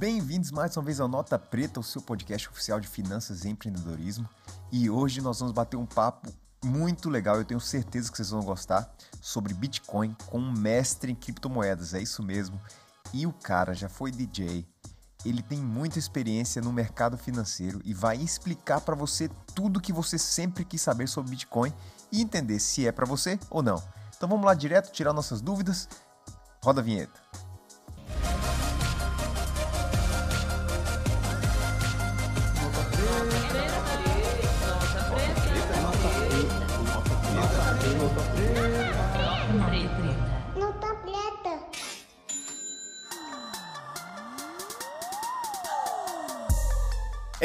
Bem-vindos mais uma vez ao Nota Preta, o seu podcast oficial de finanças e empreendedorismo. E hoje nós vamos bater um papo muito legal, eu tenho certeza que vocês vão gostar, sobre Bitcoin com um mestre em criptomoedas, é isso mesmo. E o cara já foi DJ, ele tem muita experiência no mercado financeiro e vai explicar para você tudo que você sempre quis saber sobre Bitcoin e entender se é para você ou não. Então vamos lá direto tirar nossas dúvidas. Roda a vinheta.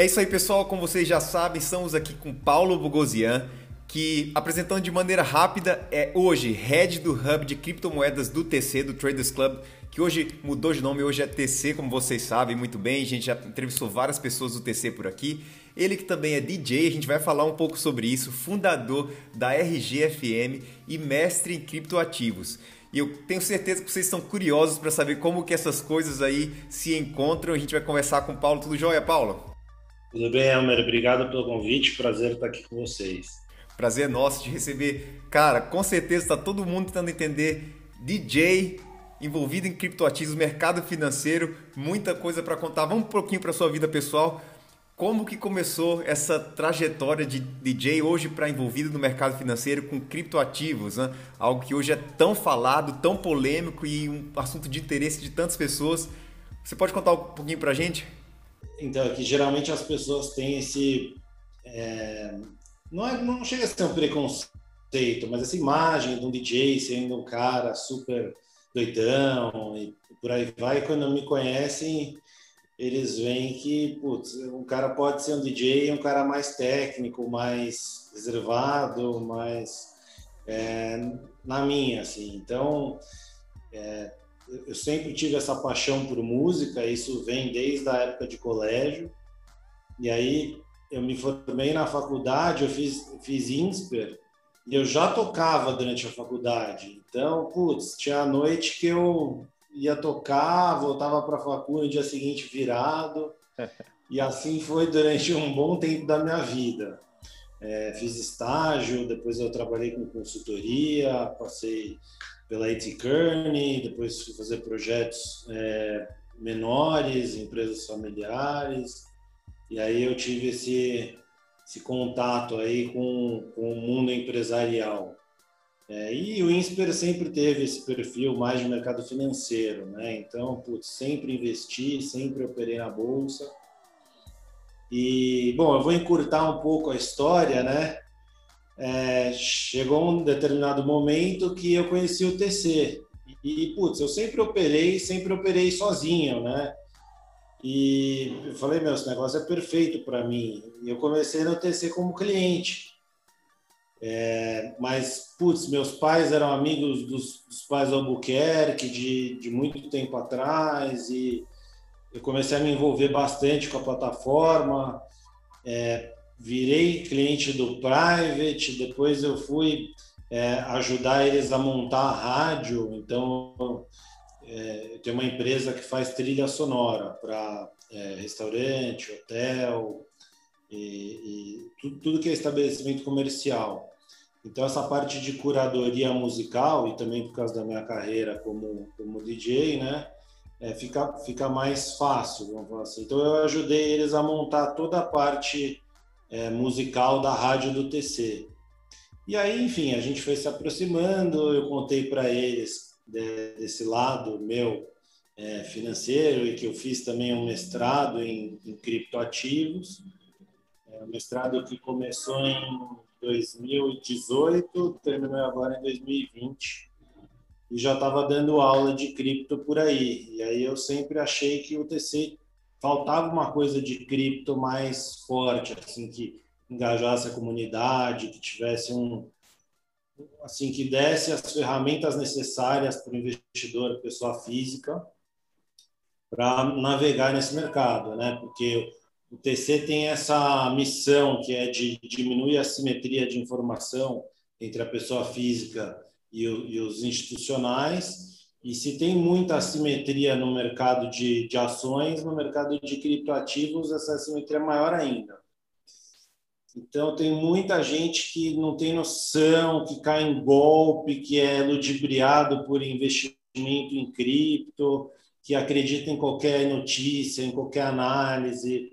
Isso aí, pessoal. Como vocês já sabem, estamos aqui com Paulo Bogosian, que apresentando de maneira rápida é hoje head do hub de criptomoedas do TC, do Traders Club, que hoje mudou de nome, hoje é TC, como vocês sabem muito bem. A gente já entrevistou várias pessoas do TC por aqui. Ele que também é DJ, a gente vai falar um pouco sobre isso, fundador da RGFM e mestre em criptoativos. E eu tenho certeza que vocês estão curiosos para saber como que essas coisas aí se encontram. A gente vai conversar com o Paulo. Tudo jóia, Paulo? Tudo bem, Elmer? Obrigado pelo convite. Prazer estar aqui com vocês. Prazer nosso de receber. Cara, com certeza está todo mundo tentando entender DJ envolvido em criptoativos, mercado financeiro, muita coisa para contar. Vamos um pouquinho para sua vida pessoal. Como que começou essa trajetória de DJ hoje para envolvido no mercado financeiro com criptoativos, né? algo que hoje é tão falado, tão polêmico e um assunto de interesse de tantas pessoas. Você pode contar um pouquinho para a gente? Então, é que geralmente as pessoas têm esse. É, não, é, não chega a ser um preconceito, mas essa imagem de um DJ sendo um cara super doidão e por aí vai. Quando me conhecem, eles veem que putz, um cara pode ser um DJ, um cara mais técnico, mais reservado, mais é, na minha, assim. Então, é, eu sempre tive essa paixão por música, isso vem desde a época de colégio. E aí eu me formei na faculdade, eu fiz, fiz INSPER, e eu já tocava durante a faculdade. Então, putz, tinha a noite que eu ia tocar, voltava para a faculdade no dia seguinte virado. e assim foi durante um bom tempo da minha vida. É, fiz estágio, depois eu trabalhei com consultoria, passei pela IT Kearney, depois fui fazer projetos é, menores, empresas familiares, e aí eu tive esse, esse contato aí com, com o mundo empresarial. É, e o INSPER sempre teve esse perfil mais de mercado financeiro, né? Então, putz, sempre investi, sempre operei na bolsa. E, bom, eu vou encurtar um pouco a história, né? É, chegou um determinado momento que eu conheci o TC. E, putz, eu sempre operei, sempre operei sozinho, né? E eu falei, meu, esse negócio é perfeito para mim. E eu comecei no TC como cliente. É, mas, putz, meus pais eram amigos dos, dos pais do Albuquerque de, de muito tempo atrás e eu comecei a me envolver bastante com a plataforma. É, virei cliente do Private, depois eu fui é, ajudar eles a montar a rádio. Então, é, eu tenho uma empresa que faz trilha sonora para é, restaurante, hotel e, e tudo, tudo, que é estabelecimento comercial. Então, essa parte de curadoria musical e também por causa da minha carreira como, como DJ, né? É, fica, fica mais fácil, vamos falar assim. Então, eu ajudei eles a montar toda a parte é, musical da rádio do TC. E aí, enfim, a gente foi se aproximando, eu contei para eles de, desse lado meu é, financeiro e que eu fiz também um mestrado em, em criptoativos, é, um mestrado que começou em 2018, terminou agora em 2020 e já estava dando aula de cripto por aí. E aí eu sempre achei que o TC faltava uma coisa de cripto mais forte, assim, que engajasse a comunidade, que tivesse um assim que desse as ferramentas necessárias para o investidor, pessoa física, para navegar nesse mercado, né? Porque o TC tem essa missão que é de diminuir a simetria de informação entre a pessoa física e, o, e os institucionais E se tem muita assimetria no mercado de, de ações, no mercado de criptoativos, essa assimetria é maior ainda. Então, tem muita gente que não tem noção, que cai em golpe, que é ludibriado por investimento em cripto, que acredita em qualquer notícia, em qualquer análise,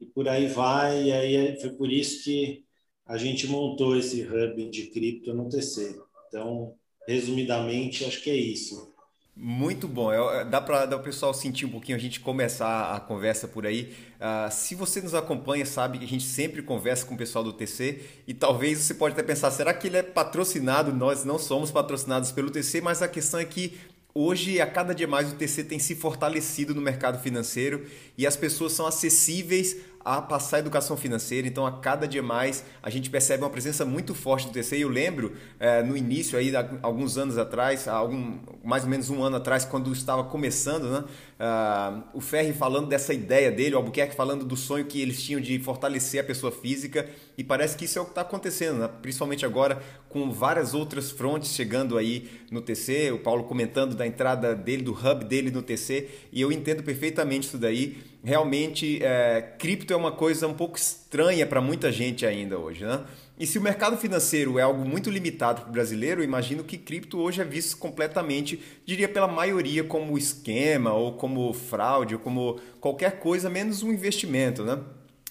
e por aí vai. E aí foi por isso que a gente montou esse hub de cripto no TC. Então, resumidamente, acho que é isso. Muito bom. É, dá para o pessoal sentir um pouquinho, a gente começar a conversa por aí. Uh, se você nos acompanha, sabe que a gente sempre conversa com o pessoal do TC e talvez você pode até pensar, será que ele é patrocinado? Nós não somos patrocinados pelo TC, mas a questão é que Hoje, a cada dia mais, o TC tem se fortalecido no mercado financeiro e as pessoas são acessíveis a passar a educação financeira. Então, a cada dia mais, a gente percebe uma presença muito forte do TC. Eu lembro, é, no início, aí, alguns anos atrás, algum, mais ou menos um ano atrás, quando estava começando, né, uh, o Ferri falando dessa ideia dele, o Albuquerque falando do sonho que eles tinham de fortalecer a pessoa física. E parece que isso é o que está acontecendo, né? principalmente agora com várias outras frontes chegando aí no TC. O Paulo comentando da entrada dele, do hub dele no TC. E eu entendo perfeitamente isso daí realmente é, cripto é uma coisa um pouco estranha para muita gente ainda hoje, né? E se o mercado financeiro é algo muito limitado para o brasileiro, imagino que cripto hoje é visto completamente, diria pela maioria, como esquema ou como fraude ou como qualquer coisa menos um investimento, né?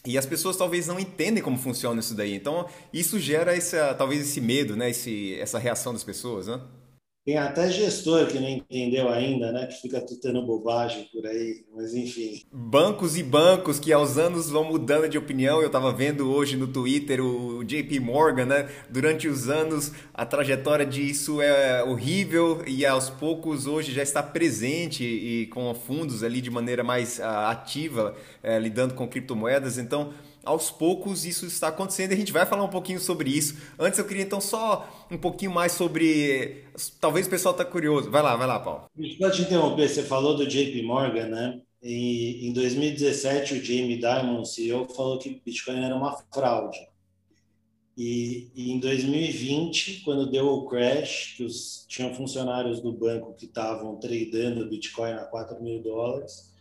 E as pessoas talvez não entendem como funciona isso daí. Então, isso gera essa, talvez esse medo, né? Esse, essa reação das pessoas, né? Tem até gestor que não entendeu ainda, né? Que fica tutando bobagem por aí, mas enfim. Bancos e bancos que aos anos vão mudando de opinião. Eu estava vendo hoje no Twitter o JP Morgan, né? Durante os anos a trajetória disso é horrível e aos poucos hoje já está presente e com fundos ali de maneira mais uh, ativa, uh, lidando com criptomoedas. Então aos poucos isso está acontecendo e a gente vai falar um pouquinho sobre isso. Antes eu queria então só um pouquinho mais sobre. Talvez o pessoal está curioso. Vai lá, vai lá, Paulo. Deixa eu te interromper. Você falou do JP Morgan, né? Em 2017, o Jamie Dimon, CEO, falou que Bitcoin era uma fraude. E, e, em 2020, quando deu o crash, que os, tinham funcionários do banco que estavam tradando Bitcoin a 4 mil dólares,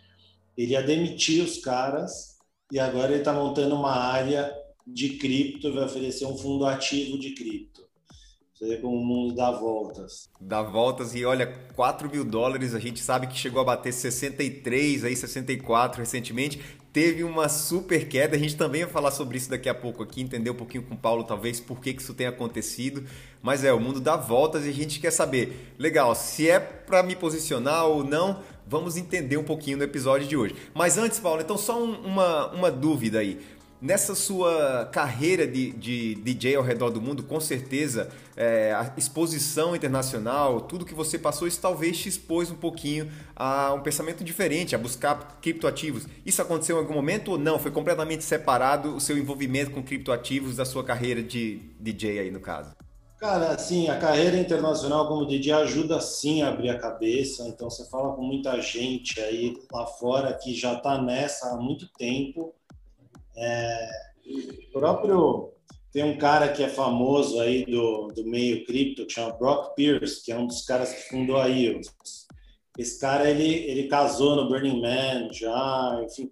ele ia demitir os caras e agora ele está montando uma área de cripto, vai oferecer um fundo ativo de cripto. Você vê como o mundo dá voltas. Dá voltas e olha, 4 mil dólares, a gente sabe que chegou a bater 63, aí 64 recentemente. Teve uma super queda, a gente também vai falar sobre isso daqui a pouco aqui, entender um pouquinho com o Paulo, talvez, por que, que isso tem acontecido. Mas é, o mundo dá voltas e a gente quer saber, legal, se é para me posicionar ou não, vamos entender um pouquinho no episódio de hoje. Mas antes, Paulo, então só um, uma, uma dúvida aí. Nessa sua carreira de, de DJ ao redor do mundo, com certeza é, a exposição internacional, tudo que você passou, isso talvez te expôs um pouquinho a um pensamento diferente, a buscar criptoativos. Isso aconteceu em algum momento ou não? Foi completamente separado o seu envolvimento com criptoativos da sua carreira de DJ aí no caso? Cara, assim, a carreira internacional como DJ ajuda sim a abrir a cabeça. Então você fala com muita gente aí lá fora que já está nessa há muito tempo. É, próprio tem um cara que é famoso aí do, do meio cripto que chama Brock Pierce, que é um dos caras que fundou a EOS. Esse cara ele ele casou no Burning Man já, enfim,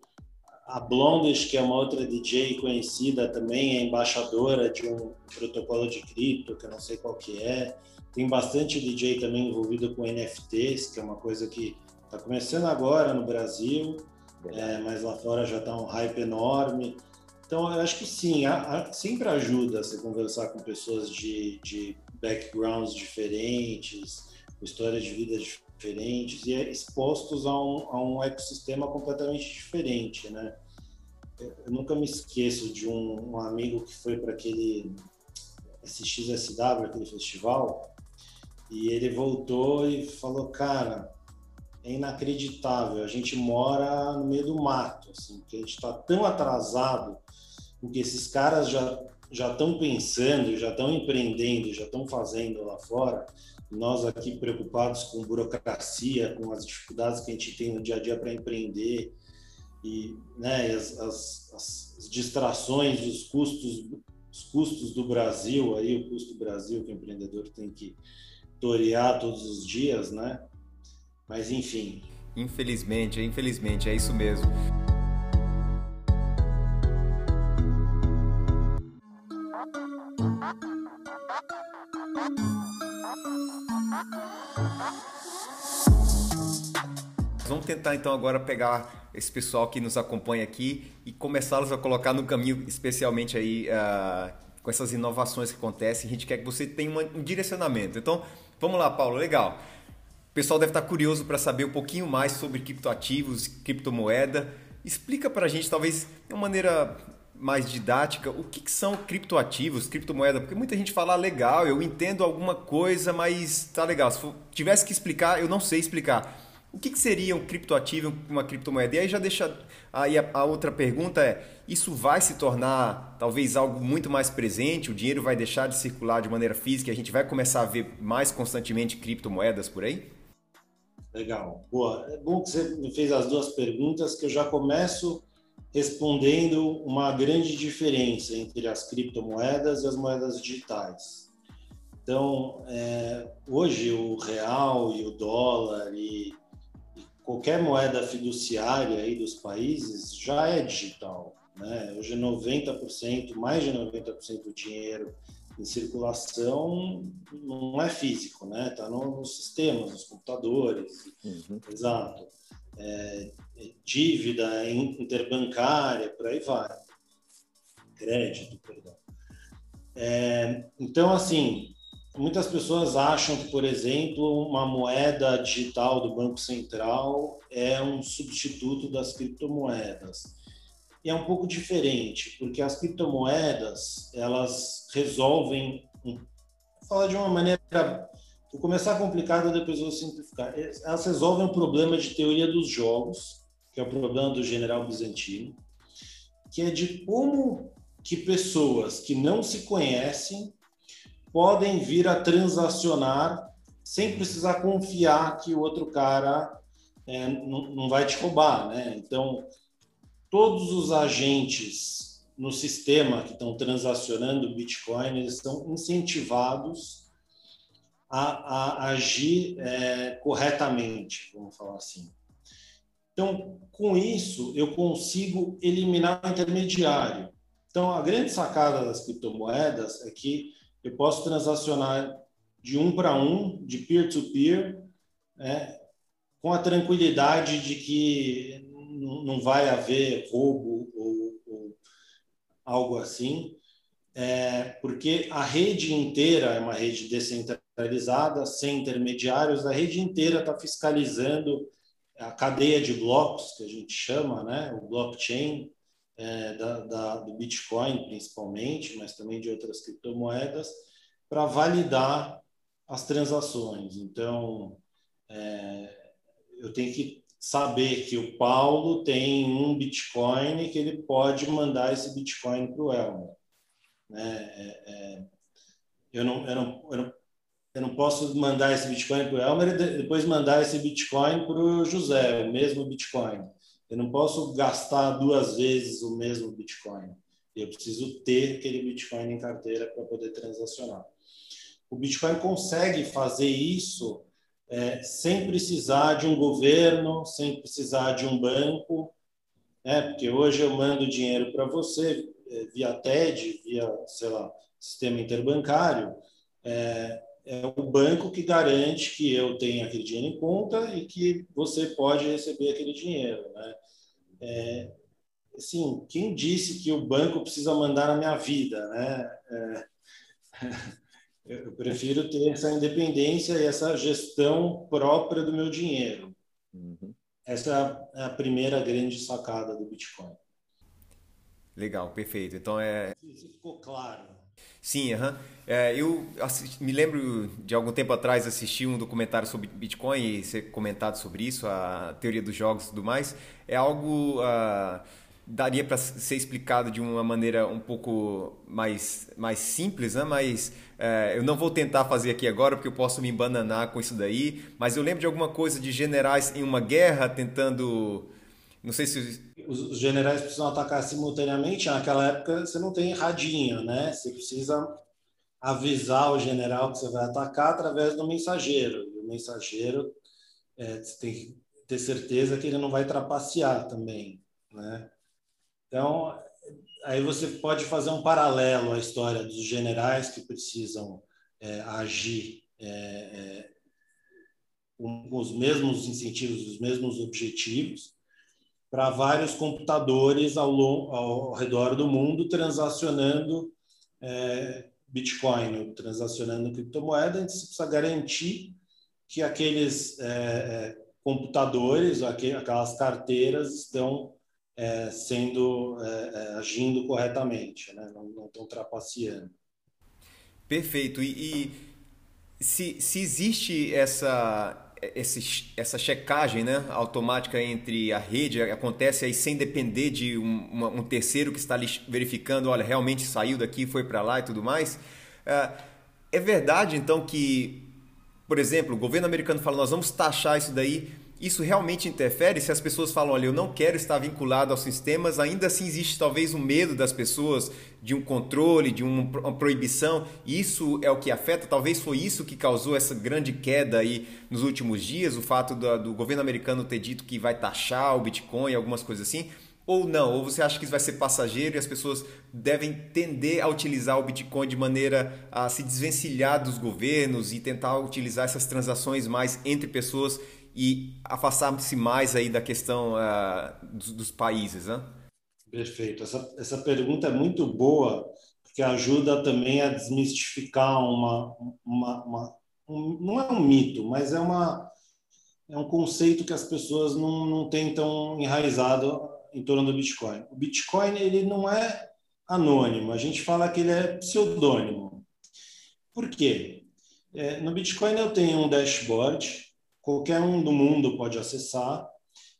a Blondish, que é uma outra DJ conhecida também, é embaixadora de um protocolo de cripto, que eu não sei qual que é. Tem bastante DJ também envolvido com NFTs, que é uma coisa que está começando agora no Brasil, é, mas lá fora já está um hype enorme. Então, eu acho que sim, a, a, sempre ajuda você conversar com pessoas de, de backgrounds diferentes, histórias de vida diferentes diferentes e é expostos a um, a um ecossistema completamente diferente, né? Eu nunca me esqueço de um, um amigo que foi para aquele SXSW, aquele festival, e ele voltou e falou, cara, é inacreditável, a gente mora no meio do mato, assim, porque a gente está tão atrasado, porque esses caras já já estão pensando, já estão empreendendo, já estão fazendo lá fora, nós aqui preocupados com burocracia, com as dificuldades que a gente tem no dia a dia para empreender e né, as, as, as, distrações, os custos, os custos do Brasil, aí o custo do Brasil que o empreendedor tem que torear todos os dias, né? Mas enfim. Infelizmente, infelizmente, é isso mesmo. Vamos tentar então agora pegar esse pessoal que nos acompanha aqui e começá-los a colocar no caminho, especialmente aí uh, com essas inovações que acontecem. A gente quer que você tenha um direcionamento. Então, vamos lá, Paulo, legal. O pessoal deve estar curioso para saber um pouquinho mais sobre criptoativos, criptomoeda. Explica para a gente, talvez de uma maneira mais didática, o que, que são criptoativos, criptomoeda? Porque muita gente fala, ah, legal, eu entendo alguma coisa, mas tá legal. Se tivesse que explicar, eu não sei explicar. O que, que seria um criptoativo, uma criptomoeda? E aí já deixa. Aí a, a, outra pergunta é: isso vai se tornar talvez algo muito mais presente? O dinheiro vai deixar de circular de maneira física a gente vai começar a ver mais constantemente criptomoedas por aí? Legal. Boa. É bom que você me fez as duas perguntas, que eu já começo respondendo uma grande diferença entre as criptomoedas e as moedas digitais. Então, é, hoje o real e o dólar e qualquer moeda fiduciária aí dos países já é digital. Né? Hoje 90%, mais de 90% do dinheiro em circulação não é físico, né? Está nos sistemas, nos computadores. Uhum. Exato. É dívida interbancária, por aí vai. Crédito, perdão. É, então, assim, Muitas pessoas acham que, por exemplo, uma moeda digital do Banco Central é um substituto das criptomoedas. E é um pouco diferente, porque as criptomoedas, elas resolvem, vou falar de uma maneira, vou começar complicado, depois vou simplificar. Elas resolvem o problema de teoria dos jogos, que é o problema do general bizantino, que é de como que pessoas que não se conhecem podem vir a transacionar sem precisar confiar que o outro cara é, não, não vai te roubar, né? Então, todos os agentes no sistema que estão transacionando Bitcoin, eles estão incentivados a, a agir é, corretamente, vamos falar assim. Então, com isso, eu consigo eliminar o intermediário. Então, a grande sacada das criptomoedas é que eu posso transacionar de um para um, de peer-to-peer, né, com a tranquilidade de que não vai haver roubo ou, ou algo assim, é, porque a rede inteira é uma rede descentralizada, sem intermediários, a rede inteira está fiscalizando a cadeia de blocos, que a gente chama, né, o blockchain, é, da, da, do Bitcoin, principalmente, mas também de outras criptomoedas, para validar as transações. Então, é, eu tenho que saber que o Paulo tem um Bitcoin e que ele pode mandar esse Bitcoin para o Elmer. Né? É, é, eu, não, eu, não, eu, não, eu não posso mandar esse Bitcoin para o Elmer e depois mandar esse Bitcoin para o José, o mesmo Bitcoin. Eu não posso gastar duas vezes o mesmo Bitcoin. Eu preciso ter aquele Bitcoin em carteira para poder transacionar. O Bitcoin consegue fazer isso é, sem precisar de um governo, sem precisar de um banco, né? porque hoje eu mando dinheiro para você é, via TED, via, sei lá, sistema interbancário, é, é o banco que garante que eu tenha aquele dinheiro em conta e que você pode receber aquele dinheiro. Né? É, assim, quem disse que o banco precisa mandar na minha vida? Né? É, eu prefiro ter essa independência e essa gestão própria do meu dinheiro. Uhum. Essa é a primeira grande sacada do Bitcoin. Legal, perfeito. Então é. Isso ficou claro. Sim, uhum. é, eu assisti, me lembro de algum tempo atrás assistir um documentário sobre Bitcoin e ser comentado sobre isso, a teoria dos jogos e tudo mais. É algo. Uh, daria para ser explicado de uma maneira um pouco mais, mais simples, né? mas uh, eu não vou tentar fazer aqui agora porque eu posso me embananar com isso daí. Mas eu lembro de alguma coisa de generais em uma guerra tentando. Não sei se os generais precisam atacar simultaneamente, naquela época você não tem radinho, né? Você precisa avisar o general que você vai atacar através do mensageiro. E o mensageiro é, você tem que ter certeza que ele não vai trapacear também, né? Então, aí você pode fazer um paralelo à história dos generais que precisam é, agir é, é, com os mesmos incentivos, os mesmos objetivos, para vários computadores ao, ao, redor do mundo transacionando é, Bitcoin, transacionando criptomoeda, você precisa garantir que aqueles é, é computadores, aquelas carteiras estão é, sendo é, é, agindo corretamente, né? não, não estão trapaceando. Perfeito. E, e se, se existe essa esse, essa checagem né, automática entre a rede acontece aí sem depender de um, uma, um terceiro que está verificando, olha, realmente saiu daqui, foi para lá e tudo mais. É, é verdade, então, que, por exemplo, o governo americano fala, nós vamos taxar isso daí isso realmente interfere se as pessoas falam, olha, eu não quero estar vinculado aos sistemas, ainda assim existe talvez um medo das pessoas de um controle, de uma proibição, isso é o que afeta, talvez foi isso que causou essa grande queda aí nos últimos dias, o fato do, do governo americano ter dito que vai taxar o Bitcoin, algumas coisas assim, ou não? Ou você acha que isso vai ser passageiro e as pessoas devem tender a utilizar o Bitcoin de maneira a se desvencilhar dos governos e tentar utilizar essas transações mais entre pessoas e afastar-se mais aí da questão uh, dos, dos, países, né? Perfeito. Essa, essa pergunta é muito boa, porque ajuda também a desmistificar uma, uma, uma um, não é um mito, mas é uma é um conceito que as pessoas não, não têm tão enraizado em torno do Bitcoin. O Bitcoin ele não é anônimo, a gente fala que ele é pseudônimo. Por quê? É, no Bitcoin eu tenho um dashboard qualquer um do mundo pode acessar,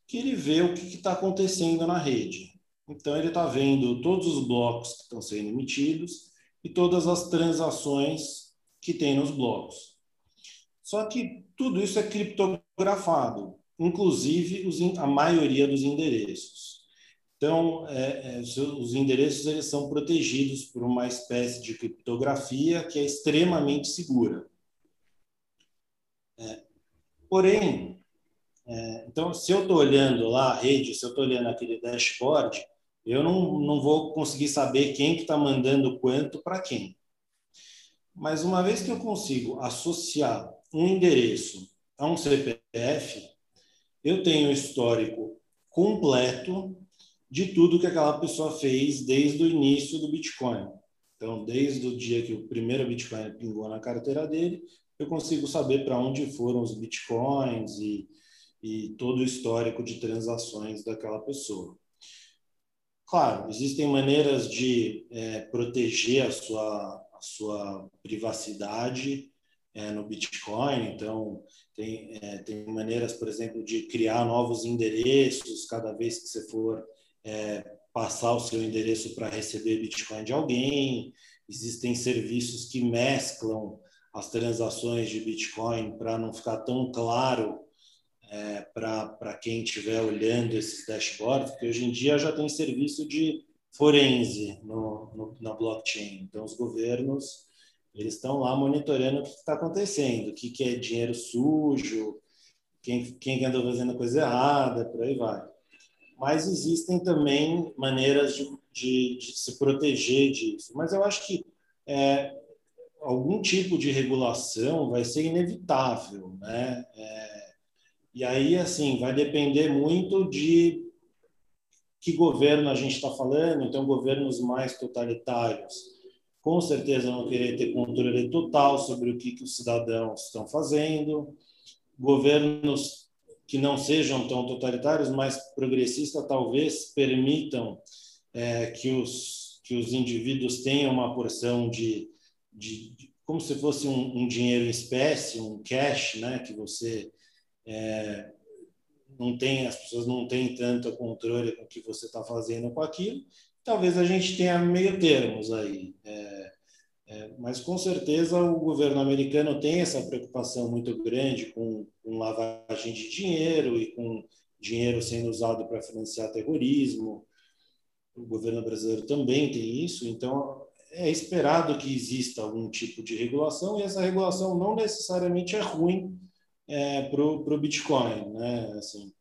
que ele vê o que está acontecendo na rede. Então, ele está vendo todos os blocos que estão sendo emitidos e todas as transações que tem nos blocos. Só que tudo isso é criptografado, inclusive os, a maioria dos endereços. Então, é, é, os endereços eles são protegidos por uma espécie de criptografia que é extremamente segura. É, Porém, é, então, se eu estou olhando lá a rede, se eu estou olhando aquele dashboard, eu não, não vou conseguir saber quem que está mandando quanto para quem. Mas uma vez que eu consigo associar um endereço a um CPF, eu tenho o histórico completo de tudo que aquela pessoa fez desde o início do Bitcoin. Então, desde o dia que o primeiro Bitcoin pingou na carteira dele, eu consigo saber para onde foram os bitcoins e, e todo o histórico de transações daquela pessoa. Claro, existem maneiras de é, proteger a sua, a sua privacidade é, no Bitcoin. Então, tem, é, tem maneiras, por exemplo, de criar novos endereços cada vez que você for é, passar o seu endereço para receber Bitcoin de alguém. Existem serviços que mesclam as transações de Bitcoin para não ficar tão claro é, para quem estiver olhando esses dashboards, porque hoje em dia já tem serviço de forense no, no, na blockchain. Então, os governos eles estão lá monitorando o que está acontecendo, o que, que é dinheiro sujo, quem, quem andou fazendo coisa errada, por aí vai. Mas existem também maneiras de, de, de se proteger disso. Mas eu acho que é, algum tipo de regulação vai ser inevitável, né? É, e aí, assim, vai depender muito de que governo a gente está falando. Então, governos mais totalitários, com certeza vão querer ter controle total sobre o que, que os cidadãos estão fazendo. Governos que não sejam tão totalitários, mas progressistas, talvez permitam é, que os que os indivíduos tenham uma porção de de, de como se fosse um, um, dinheiro em espécie, um cash, né, que você é, não tem, as pessoas não têm tanto controle com o que você está fazendo com aquilo. Talvez a gente tenha meio termos aí. É, é, mas com certeza o governo americano tem essa preocupação muito grande com, com lavagem de dinheiro e com dinheiro sendo usado para financiar terrorismo. O governo brasileiro também tem isso. Então, é esperado que exista algum tipo de regulação e essa regulação não necessariamente é ruim é, para o Bitcoin. Né? Assim,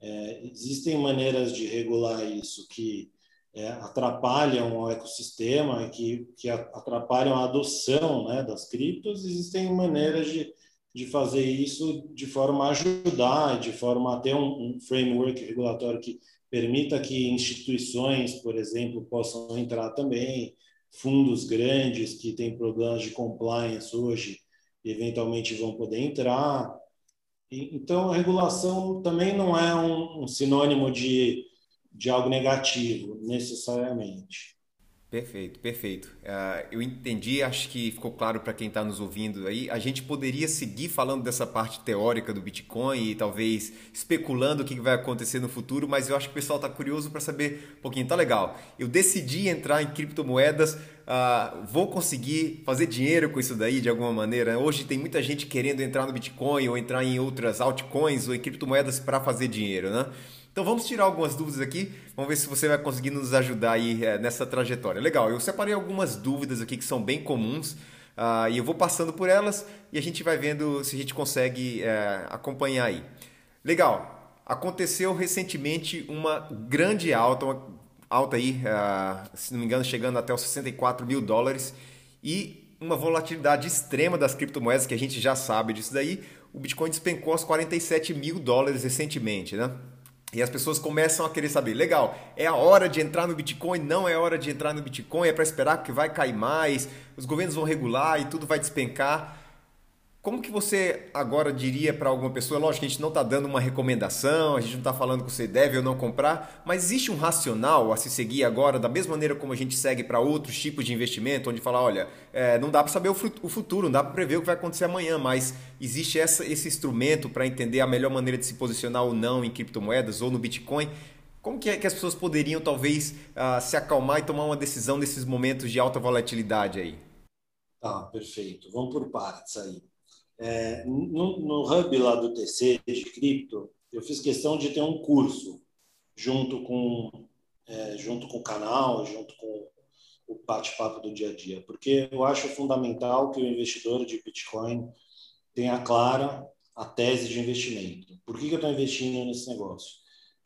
é, existem maneiras de regular isso que é, atrapalham o ecossistema, que, que atrapalham a adoção né, das criptos. Existem maneiras de, de fazer isso de forma a ajudar, de forma a ter um, um framework regulatório que permita que instituições, por exemplo, possam entrar também, fundos grandes que têm problemas de compliance hoje, eventualmente vão poder entrar. Então, a regulação também não é um, um sinônimo de, de algo negativo, necessariamente. Perfeito, perfeito. Uh, eu entendi, acho que ficou claro para quem está nos ouvindo aí. A gente poderia seguir falando dessa parte teórica do Bitcoin e talvez especulando o que vai acontecer no futuro, mas eu acho que o pessoal está curioso para saber um pouquinho. Tá legal. Eu decidi entrar em criptomoedas, uh, vou conseguir fazer dinheiro com isso daí de alguma maneira. Hoje tem muita gente querendo entrar no Bitcoin ou entrar em outras altcoins ou em criptomoedas para fazer dinheiro, né? Então vamos tirar algumas dúvidas aqui, vamos ver se você vai conseguir nos ajudar aí é, nessa trajetória. Legal, eu separei algumas dúvidas aqui que são bem comuns uh, e eu vou passando por elas e a gente vai vendo se a gente consegue é, acompanhar aí. Legal, aconteceu recentemente uma grande alta, uma alta aí, uh, se não me engano, chegando até os 64 mil dólares e uma volatilidade extrema das criptomoedas, que a gente já sabe disso daí. O Bitcoin despencou aos 47 mil dólares recentemente, né? E as pessoas começam a querer saber, legal, é a hora de entrar no Bitcoin? Não é hora de entrar no Bitcoin, é para esperar que vai cair mais, os governos vão regular e tudo vai despencar. Como que você agora diria para alguma pessoa, lógico a gente não está dando uma recomendação, a gente não está falando que você deve ou não comprar, mas existe um racional a se seguir agora, da mesma maneira como a gente segue para outros tipos de investimento, onde fala, olha, é, não dá para saber o futuro, não dá para prever o que vai acontecer amanhã, mas existe essa, esse instrumento para entender a melhor maneira de se posicionar ou não em criptomoedas ou no Bitcoin. Como que, é que as pessoas poderiam talvez uh, se acalmar e tomar uma decisão nesses momentos de alta volatilidade aí? Tá, perfeito. Vamos por partes aí. É, no, no hub lá do TC de cripto, eu fiz questão de ter um curso junto com é, junto com o canal, junto com o bate-papo do dia a dia, porque eu acho fundamental que o investidor de Bitcoin tenha clara a tese de investimento. Por que, que eu estou investindo nesse negócio?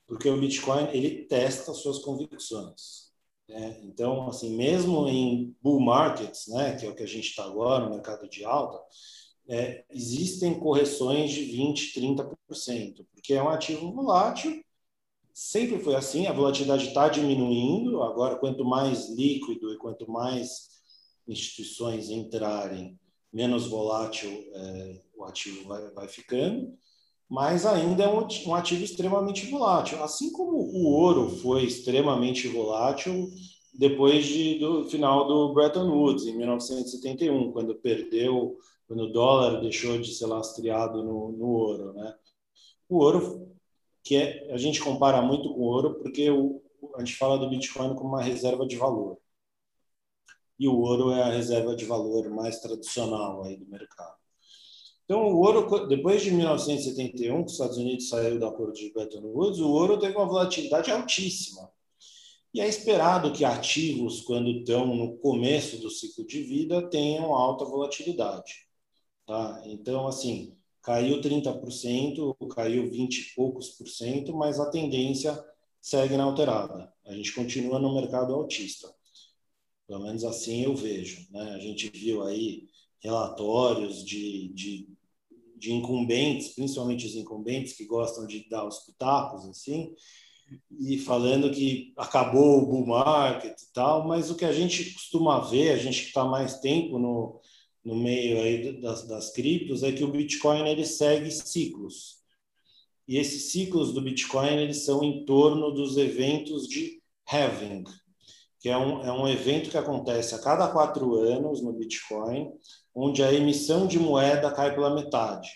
Porque o Bitcoin ele testa suas convicções. Né? Então, assim, mesmo em bull markets, né, que é o que a gente está agora no mercado de alta, é, existem correções de 20%, 30%, porque é um ativo volátil, sempre foi assim, a volatilidade está diminuindo, agora quanto mais líquido e quanto mais instituições entrarem, menos volátil é, o ativo vai, vai, ficando, mas ainda é um, ativo extremamente volátil, assim como o ouro foi extremamente volátil depois de, do final do Bretton Woods, em 1971, quando perdeu quando o dólar deixou de ser lastreado no, no ouro, né? O ouro, que é, a gente compara muito com o ouro, porque o, a gente fala do Bitcoin como uma reserva de valor. E o ouro é a reserva de valor mais tradicional aí do mercado. Então, o ouro, depois de 1971, que os Estados Unidos saiu do acordo de Bretton Woods, o ouro teve uma volatilidade altíssima. E é esperado que ativos, quando estão no começo do ciclo de vida, tenham alta volatilidade. Tá? Então, assim, caiu 30%, caiu 20 e poucos por cento, mas a tendência segue inalterada. A gente continua no mercado autista. Pelo menos assim eu vejo. Né? A gente viu aí relatórios de, de, de incumbentes, principalmente os incumbentes que gostam de dar os pitacos, assim, e falando que acabou o bull market e tal, mas o que a gente costuma ver, a gente que está mais tempo no, no meio aí das, das criptos é que o Bitcoin ele segue ciclos. E esses ciclos do Bitcoin eles são em torno dos eventos de halving, que é um, é um evento que acontece a cada quatro anos no Bitcoin, onde a emissão de moeda cai pela metade.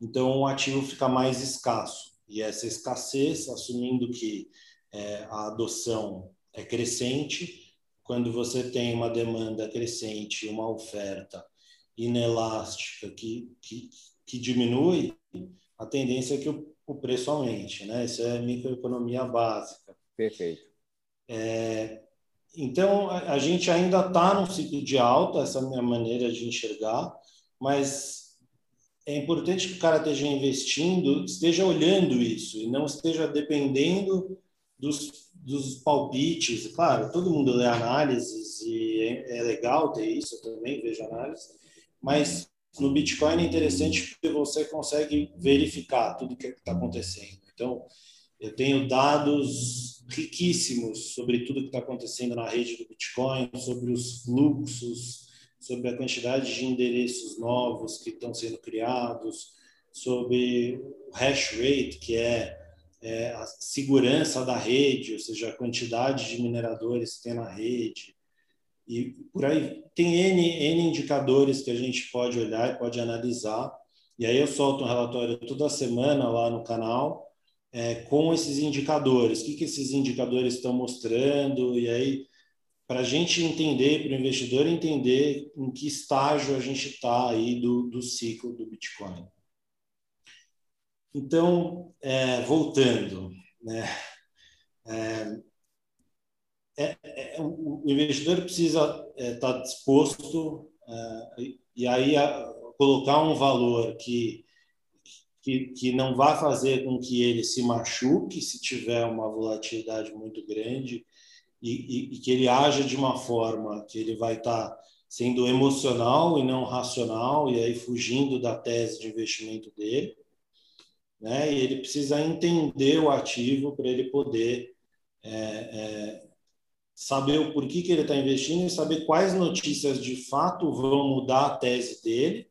Então, o ativo fica mais escasso. E essa escassez, assumindo que é, a adoção é crescente, quando você tem uma demanda crescente, uma oferta inelástica que, que, que diminui, a tendência é que o, o preço aumente, né? Isso é microeconomia básica. Perfeito. É, então, a, a, gente ainda está num ciclo de alta, essa é a minha maneira de enxergar, mas é importante que o cara esteja investindo, esteja olhando isso e não esteja dependendo dos, dos palpites. Claro, todo mundo lê análises e é, é legal ter isso, eu também vejo análise, mas no Bitcoin é interessante porque você consegue verificar tudo o que está acontecendo. Então, eu tenho dados riquíssimos sobre tudo que está acontecendo na rede do Bitcoin, sobre os fluxos, sobre a quantidade de endereços novos que estão sendo criados, sobre o hash rate, que é, é, a segurança da rede, ou seja, a quantidade de mineradores que tem na rede. E por aí tem N, N indicadores que a gente pode olhar e pode analisar. E aí eu solto um relatório toda semana lá no canal é, com esses indicadores. O que, que esses indicadores estão mostrando? E aí para a gente entender, para o investidor entender em que estágio a gente está aí do, do ciclo do Bitcoin. Então, é, voltando, né, é, é, é o investidor precisa estar tá disposto é, e aí a, colocar um valor que, que, que não vai fazer com que ele se machuque se tiver uma volatilidade muito grande e, e, e que ele haja de uma forma que ele vai estar tá sendo emocional e não racional, e aí fugindo da tese de investimento dele. Né? E ele precisa entender o ativo para ele poder é, é, saber o porquê que ele está investindo e saber quais notícias de fato vão mudar a tese dele,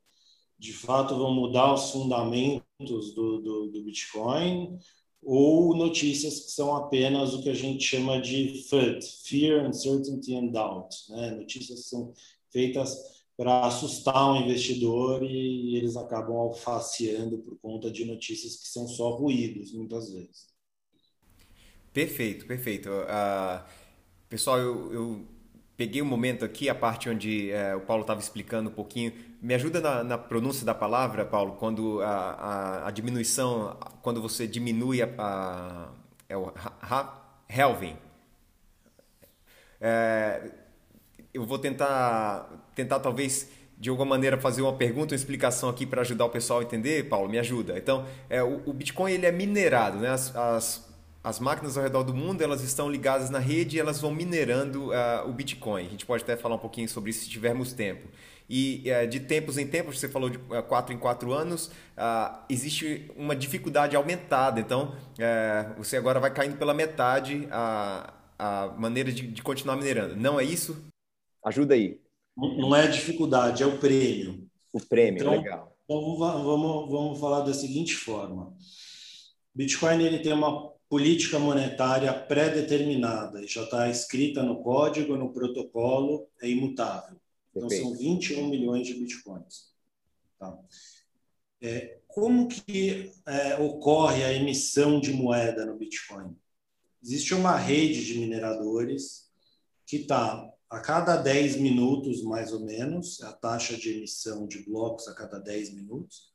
de fato vão mudar os fundamentos do, do, do Bitcoin, ou notícias que são apenas o que a gente chama de FUD, Fear, Uncertainty and Doubt, né? notícias que são feitas para assustar o investidor e eles acabam alfaciando por conta de notícias que são só ruídos, muitas vezes. Perfeito, perfeito. Uh, pessoal, eu, eu peguei um momento aqui, a parte onde é, o Paulo estava explicando um pouquinho. Me ajuda na, na, pronúncia da palavra, Paulo, quando a, a, a diminuição, quando você diminui a, a é o Helvin. É, eu vou tentar, tentar talvez de alguma maneira fazer uma pergunta, uma explicação aqui para ajudar o pessoal a entender, Paulo, me ajuda. Então, é, o, o Bitcoin ele é minerado, né? As, as as máquinas ao redor do mundo elas estão ligadas na rede e elas vão minerando uh, o Bitcoin. A gente pode até falar um pouquinho sobre isso se tivermos tempo. E uh, de tempos em tempos, você falou de uh, quatro em quatro anos, existe uma dificuldade aumentada. Então, você agora vai caindo pela metade a, a maneira de, de continuar minerando. Não é isso? Ajuda aí. Não é a dificuldade, é o prêmio. O prêmio, então, legal. Então, vamos, vamos falar da seguinte forma. Bitcoin ele tem uma política monetária pré-determinada, já está escrita no código, no protocolo, é imutável. Então, Perfeito. são 21 milhões de bitcoins. Tá? É, como que é, ocorre a emissão de moeda no Bitcoin? Existe uma rede de mineradores que está a cada 10 minutos, mais ou menos, a taxa de emissão de blocos a cada 10 minutos,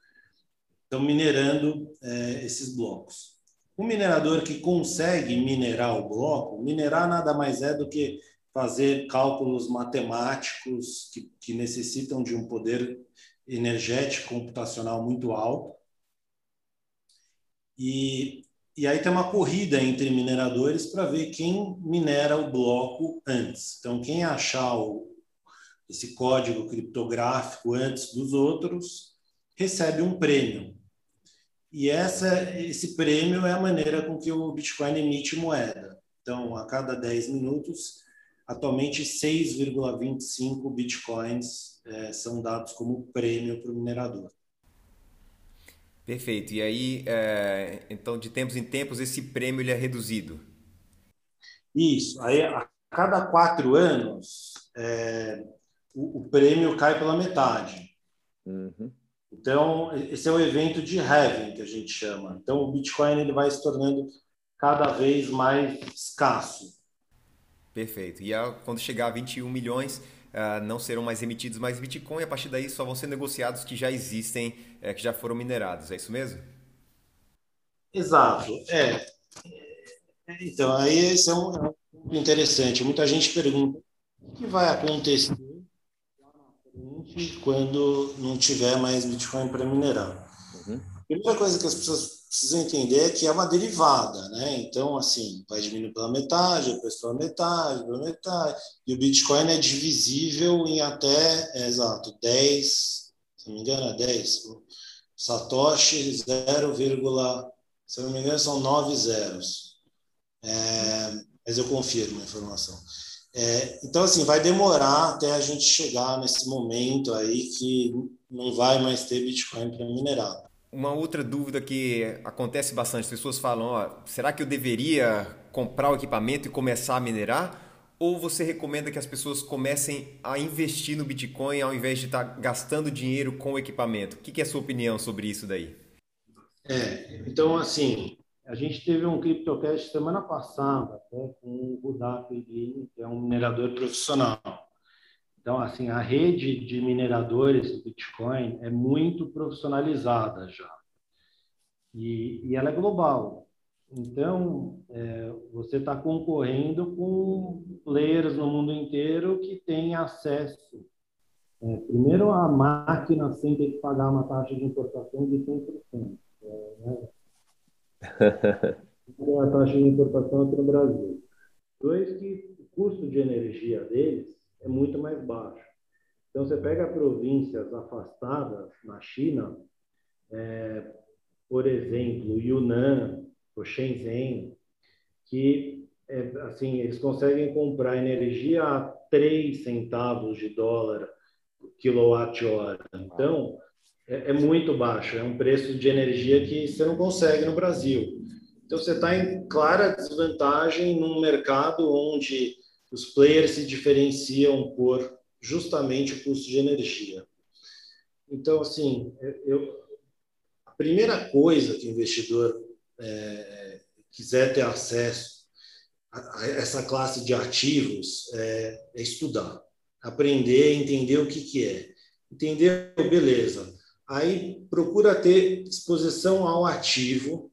estão minerando é, esses blocos. O minerador que consegue minerar o bloco, minerar nada mais é do que fazer cálculos matemáticos que, que necessitam de um poder energético computacional muito alto. E, e aí tem uma corrida entre mineradores para ver quem minera o bloco antes. Então, quem achar o, esse código criptográfico antes dos outros recebe um prêmio. E essa, esse prêmio é a maneira com que o Bitcoin emite moeda. Então, a cada 10 minutos, atualmente 6,25 Bitcoins é, são dados como prêmio para o minerador. Perfeito. E aí, é, então, de tempos em tempos, esse prêmio ele é reduzido? Isso. Aí, a cada quatro anos, é, o, o, prêmio cai pela metade. Uhum. Então, esse é o evento de halving que a gente chama. Então, o Bitcoin ele vai se tornando cada vez mais escasso. Perfeito. E quando chegar a 21 milhões, uh, não serão mais emitidos mais Bitcoin, e a partir daí só vão ser negociados que já existem, uh, que já foram minerados. É isso mesmo? Exato. É. Então, aí esse é um, é um interessante. Muita gente pergunta o que vai acontecer lá na frente 2020, quando não tiver mais Bitcoin para minerar. Uhum. Primeira coisa que as pessoas precisam entender é que é uma derivada, né? Então, assim, vai diminuir pela metade, depois pela metade, pela metade. E o Bitcoin é divisível em até, é, exato, 10, se não me engano, é 10. Satoshi 0, se não me engano, são 9 zeros. É, mas eu confirmo a informação. É, então, assim, vai demorar até a gente chegar nesse momento aí que não vai mais ter Bitcoin para minerar. Uma outra dúvida que acontece bastante, as pessoas falam, ó, será que eu deveria comprar o equipamento e começar a minerar? Ou você recomenda que as pessoas comecem a investir no Bitcoin ao invés de estar tá gastando dinheiro com o equipamento? O que é a sua opinião sobre isso daí? É, então, assim, a gente teve um CryptoCast semana passada, até com o Rudap que é um minerador profissional. Então, assim, a rede de mineradores do Bitcoin é muito profissionalizada já. E, e ela é global. Então, é, você está concorrendo com players no mundo inteiro que têm acesso. É, primeiro, a máquina sem ter que pagar uma taxa de importação de 100%. É, né? a taxa de importação aqui no Brasil. Dois, que o custo de energia deles é muito mais baixo. Então, você pega províncias afastadas na China, é, por exemplo, Yunnan, o Shenzhen, que é, assim eles conseguem comprar energia a 3 centavos de dólar quilowatt-hora. Então, é, é muito baixo, é um preço de energia que você não consegue no Brasil. Então, você está em clara desvantagem num mercado onde os players se diferenciam por justamente o custo de energia. Então, assim, eu, a primeira coisa que o investidor é, quiser ter acesso a, a, essa classe de ativos é, é estudar, aprender, entender o que, que é. Entender, beleza, aí procura ter exposição ao ativo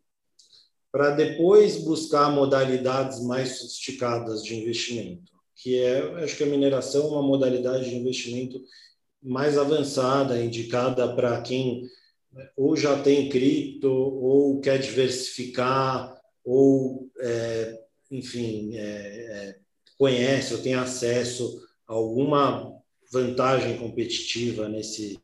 para depois buscar modalidades mais sofisticadas de investimento, que é, acho que a mineração é uma modalidade de investimento mais avançada, indicada para quem né, ou já tem cripto, ou quer diversificar, ou, é, enfim, é, é, conhece ou tem acesso a alguma vantagem competitiva nesse,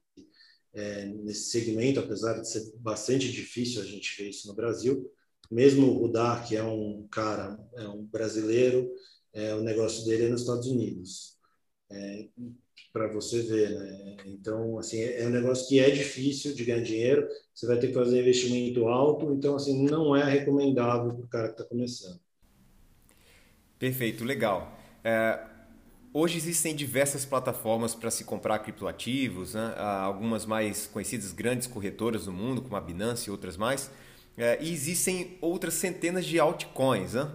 é, nesse segmento, apesar de ser bastante difícil a gente ver isso no Brasil. Mesmo o que é um cara, é um brasileiro, é, o negócio dele é nos Estados Unidos. É, para você ver, né? Então, assim, é um negócio que é difícil de ganhar dinheiro, você vai ter que fazer investimento alto, então, assim, não é recomendável para o cara que está começando. Perfeito, legal. É, Hoje existem diversas plataformas para se comprar criptoativos, né? algumas mais conhecidas, grandes corretoras do mundo, como a Binance e outras mais. É, e existem outras centenas de altcoins. Né?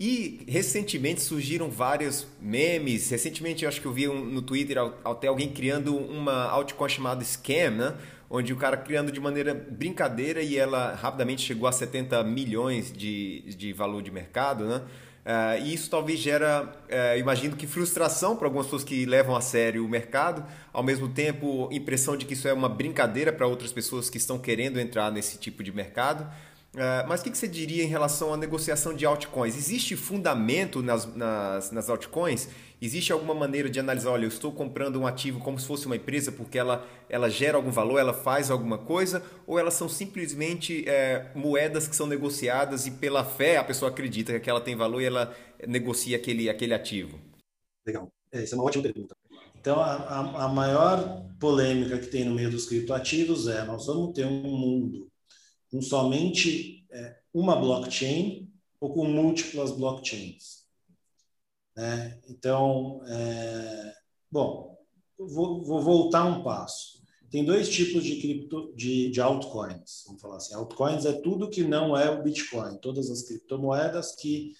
E recentemente surgiram vários memes. Recentemente eu acho que eu vi um, no Twitter até alguém criando uma altcoin chamada Scam, né? onde o cara criando de maneira brincadeira e ela rapidamente chegou a 70 milhões de, de valor de mercado. Né? Uh, e isso talvez gera, uh, imagino que frustração para algumas pessoas que levam a sério o mercado, ao mesmo tempo impressão de que isso é uma brincadeira para outras pessoas que estão querendo entrar nesse tipo de mercado. Uh, mas o que, que, você diria em relação à negociação de altcoins? Existe fundamento nas, nas, nas altcoins? Existe alguma maneira de analisar, olha, eu estou comprando um ativo como se fosse uma empresa porque ela, ela gera algum valor, ela faz alguma coisa, ou elas são simplesmente é, moedas que são negociadas e pela fé a pessoa acredita que ela tem valor e ela negocia aquele, aquele ativo? Legal. É, essa é uma ótima pergunta. Então, a, a, a maior polêmica que tem no meio dos criptoativos é nós vamos ter um mundo com somente é, uma blockchain ou com múltiplas blockchains. Né? Então, é... bom, vou, vou, voltar um passo. Tem dois tipos de cripto, de, de altcoins, vamos falar assim. Altcoins é tudo que não é o Bitcoin, todas as criptomoedas que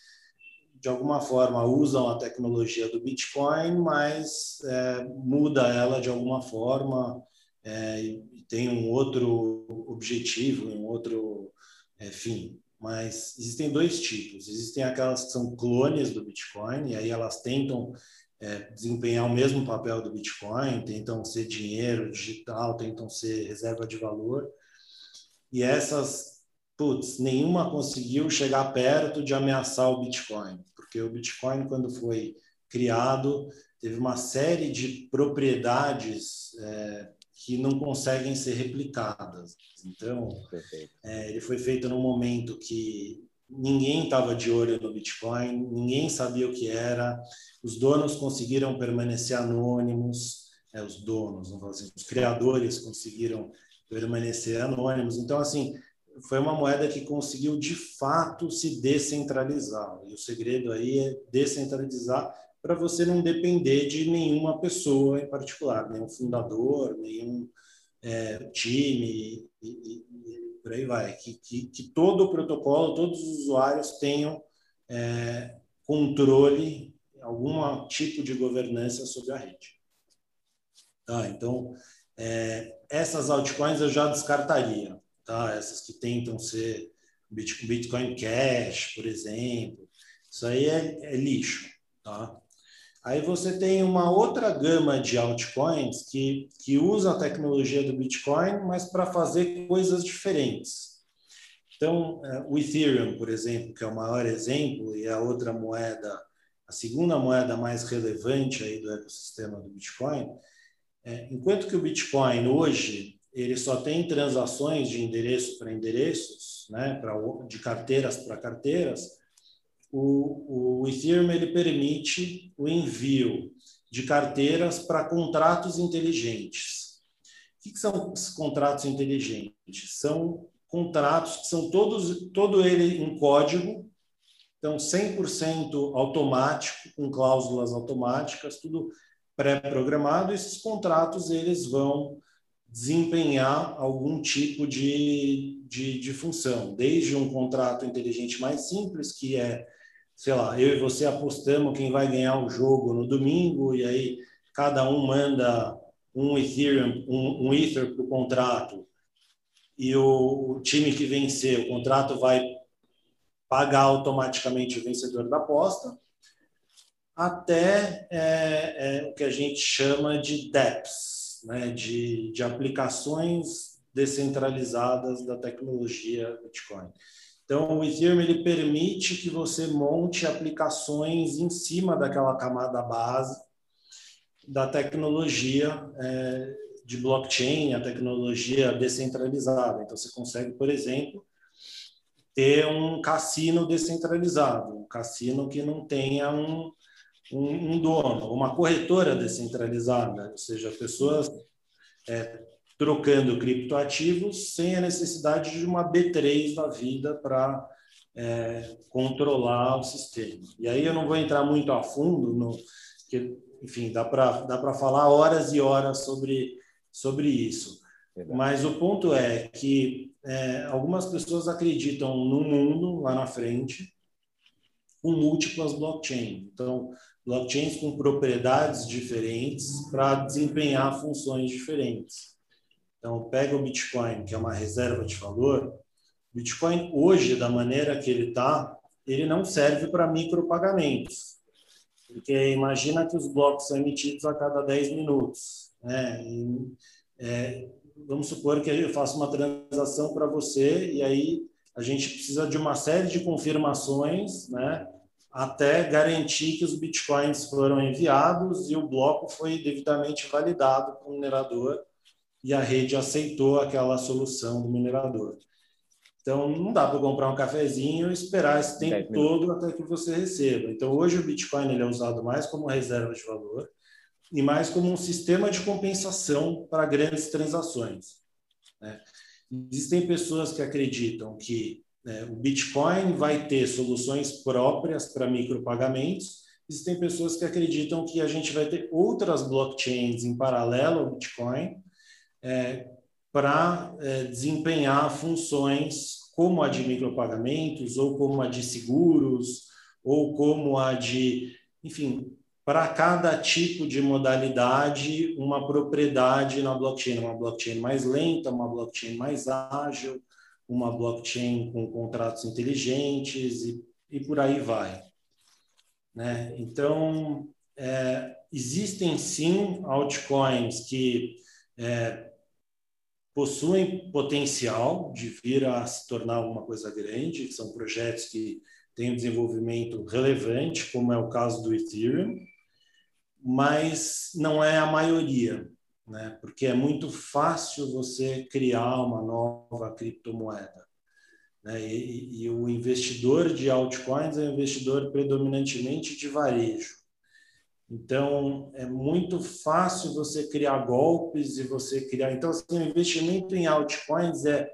de alguma forma usam a tecnologia do Bitcoin, mas é, muda ela de alguma forma é, e tem um outro objetivo, um outro é, fim. Mas existem dois tipos. Existem aquelas que são clones do Bitcoin, e aí elas tentam é, desempenhar o mesmo papel do Bitcoin, tentam ser dinheiro digital, tentam ser reserva de valor. E essas, putz, nenhuma conseguiu chegar perto de ameaçar o Bitcoin, porque o Bitcoin, quando foi criado, teve uma série de propriedades é, que não conseguem ser replicadas. Então, é, ele foi feito num momento que ninguém estava de olho no Bitcoin, ninguém sabia o que era, os donos conseguiram permanecer anônimos, é, os donos, assim, os criadores conseguiram permanecer anônimos. Então, assim, foi uma moeda que conseguiu de fato se descentralizar. E o segredo aí é descentralizar para você não depender de nenhuma pessoa em particular, nenhum fundador, nenhum é, time e, e, e, por aí vai. Que, que, que, todo o protocolo, todos os usuários tenham é, controle, algum tipo de governança sobre a rede. Tá, então, é, essas altcoins eu já descartaria, tá? Essas que tentam ser Bitcoin Cash, por exemplo, isso aí é, é lixo, tá? Aí você tem uma outra gama de altcoins que, que usa a tecnologia do Bitcoin, mas para fazer coisas diferentes. Então, é, o Ethereum, por exemplo, que é o maior exemplo, e a outra moeda, a segunda moeda mais relevante aí do ecossistema do Bitcoin, é, enquanto que o Bitcoin hoje ele só tem transações de endereço para endereços, né, pra, de carteiras para carteiras, o, o Ethereum ele permite o envio de carteiras para contratos inteligentes. O que, que são os contratos inteligentes? São contratos que são todos todo ele em código, então 100% automático, com cláusulas automáticas, tudo pré-programado. Esses contratos eles vão desempenhar algum tipo de, de, de função, desde um contrato inteligente mais simples, que é sei lá, eu e você apostamos quem vai ganhar o jogo no domingo, e aí cada um manda um Ethereum, um, um Ether para o contrato, e o, o, time que vencer, o contrato vai pagar automaticamente o vencedor da aposta, até é, é, o que a gente chama de DEPs, né, de, de aplicações descentralizadas da tecnologia Bitcoin. Então, o Ethereum ele permite que você monte aplicações em cima daquela camada base da tecnologia é, de blockchain, a tecnologia descentralizada. Então, você consegue, por exemplo, ter um cassino descentralizado, um cassino que não tenha um, um, um dono, uma corretora descentralizada, ou seja, pessoas é, trocando criptoativos sem a necessidade de uma B3 da vida para é, controlar o sistema. E aí eu não vou entrar muito a fundo, no, que, enfim, dá para dá falar horas e horas sobre, sobre isso. Verdade. Mas o ponto é que é, algumas pessoas acreditam no mundo lá na frente com múltiplas blockchains. Então, blockchains com propriedades diferentes para desempenhar funções diferentes. Então, pega o Bitcoin, que é uma reserva de valor. Bitcoin, hoje, da maneira que ele está, ele não serve para micropagamentos. Porque imagina que os blocos são emitidos a cada 10 minutos. Né? E, é, vamos supor que eu faça uma transação para você e aí a gente precisa de uma série de confirmações, né? até garantir que os bitcoins foram enviados e o bloco foi devidamente validado para o minerador e a rede aceitou aquela solução do minerador. Então, não dá para comprar um cafezinho e esperar esse tempo todo até que você receba. Então, hoje o Bitcoin ele é usado mais como reserva de valor e mais como um sistema de compensação para grandes transações. Né? Existem pessoas que acreditam que né, o Bitcoin vai ter soluções próprias para micropagamentos. Existem pessoas que acreditam que a gente vai ter outras blockchains em paralelo ao Bitcoin é, para é, desempenhar funções como a de micropagamentos, ou como a de seguros, ou como a de, enfim, para cada tipo de modalidade, uma propriedade na blockchain, uma blockchain mais lenta, uma blockchain mais ágil, uma blockchain com contratos inteligentes e, e por aí vai. Né? Então, é, existem sim altcoins que é, possuem potencial de vir a se tornar alguma coisa grande, que são projetos que têm um desenvolvimento relevante, como é o caso do Ethereum, mas não é a maioria, né? porque é muito fácil você criar uma nova criptomoeda. Né? E, e o investidor de altcoins é um investidor predominantemente de varejo. Então, é muito fácil você criar golpes e você criar. Então, assim, o investimento em altcoins é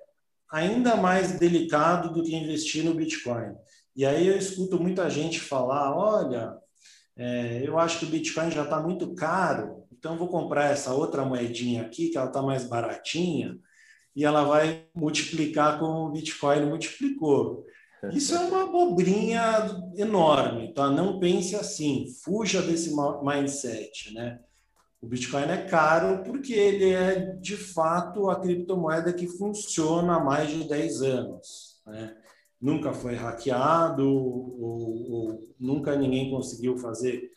ainda mais delicado do que investir no Bitcoin. E aí eu escuto muita gente falar: olha, é, eu acho que o Bitcoin já está muito caro, então vou comprar essa outra moedinha aqui, que ela está mais baratinha, e ela vai multiplicar como o Bitcoin multiplicou. Isso é uma bobrinha enorme, tá? Não pense assim, fuja desse mindset, né? O Bitcoin é caro porque ele é, de fato, a criptomoeda que funciona há mais de 10 anos, né? Nunca foi hackeado, ou, ou nunca ninguém conseguiu fazer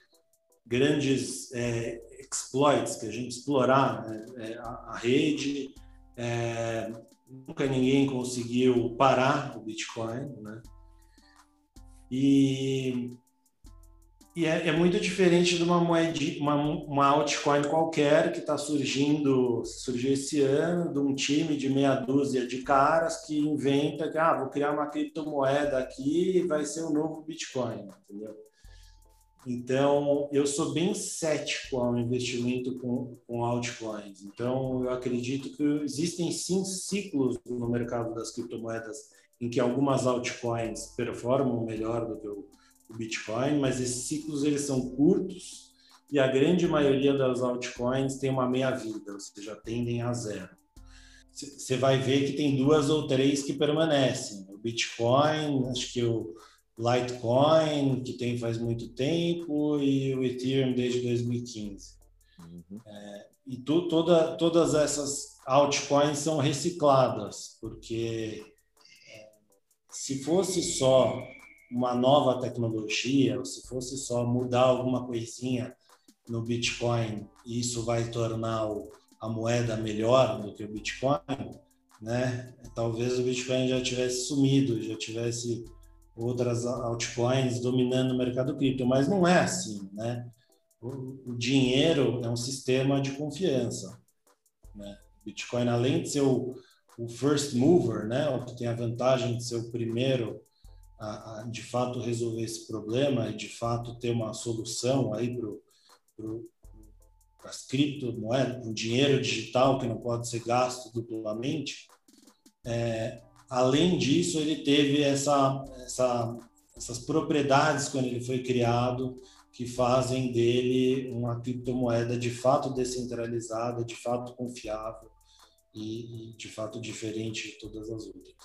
grandes é, exploits, que a gente explorar né? a, a, rede, é, nunca ninguém conseguiu parar o Bitcoin, né? E, e é, é, muito diferente de uma moeda, uma, uma altcoin qualquer que está surgindo, surgiu esse ano, de um time de meia dúzia de caras que inventa que ah, vou criar uma criptomoeda aqui e vai ser o novo Bitcoin, entendeu? Então, eu sou bem cético ao investimento com, com altcoins. Então, eu acredito que existem sim ciclos no mercado das criptomoedas em que algumas altcoins performam melhor do que o, o Bitcoin, mas esses ciclos eles são curtos e a grande maioria das altcoins tem uma meia-vida, ou seja, tendem a zero. Você vai ver que tem duas ou três que permanecem. O Bitcoin, acho que o Litecoin, que tem faz muito tempo, e o Ethereum desde 2015. Uhum. É, e tu, toda, todas essas altcoins são recicladas, porque é, se fosse só uma nova tecnologia, ou se fosse só mudar alguma coisinha no Bitcoin, e isso vai tornar o, a moeda melhor do que o Bitcoin, né? Talvez o Bitcoin já tivesse sumido, já tivesse outras altcoins dominando o mercado cripto, mas não é assim, né? O, dinheiro é um sistema de confiança, né? Bitcoin, além de ser o, o first mover, né, o que tem a vantagem de ser o primeiro a, a de fato resolver esse problema e de fato ter uma solução aí para as criptomoedas, para o dinheiro digital que não pode ser gasto duplamente, é, além disso, ele teve essa, essa, essas propriedades quando ele foi criado que fazem dele uma criptomoeda de fato descentralizada, de fato confiável e, e de fato diferente de todas as outras.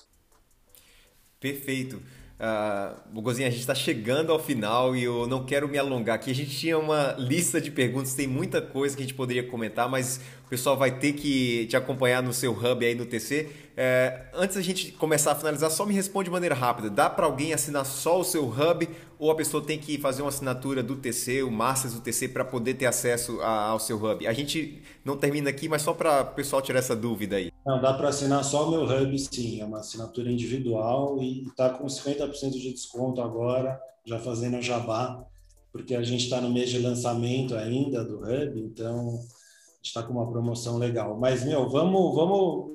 Perfeito. Uh, a gente está chegando ao final e eu não quero me alongar aqui. A gente tinha uma lista de perguntas, tem muita coisa que a gente poderia comentar, mas o pessoal vai ter que te acompanhar no seu hub aí no TC. É, antes da gente começar a finalizar, só me responde de maneira rápida. Dá para alguém assinar só o seu hub ou a pessoa tem que fazer uma assinatura do TC, o Masters do TC, para poder ter acesso a, ao seu hub? A gente não termina aqui, mas só para o pessoal tirar essa dúvida aí. Não, dá para assinar só o meu hub, sim. É uma assinatura individual e está com 50% de desconto agora, já fazendo jabá, porque a gente está no mês de lançamento ainda do hub, então está com uma promoção legal. Mas, meu, vamos, vamos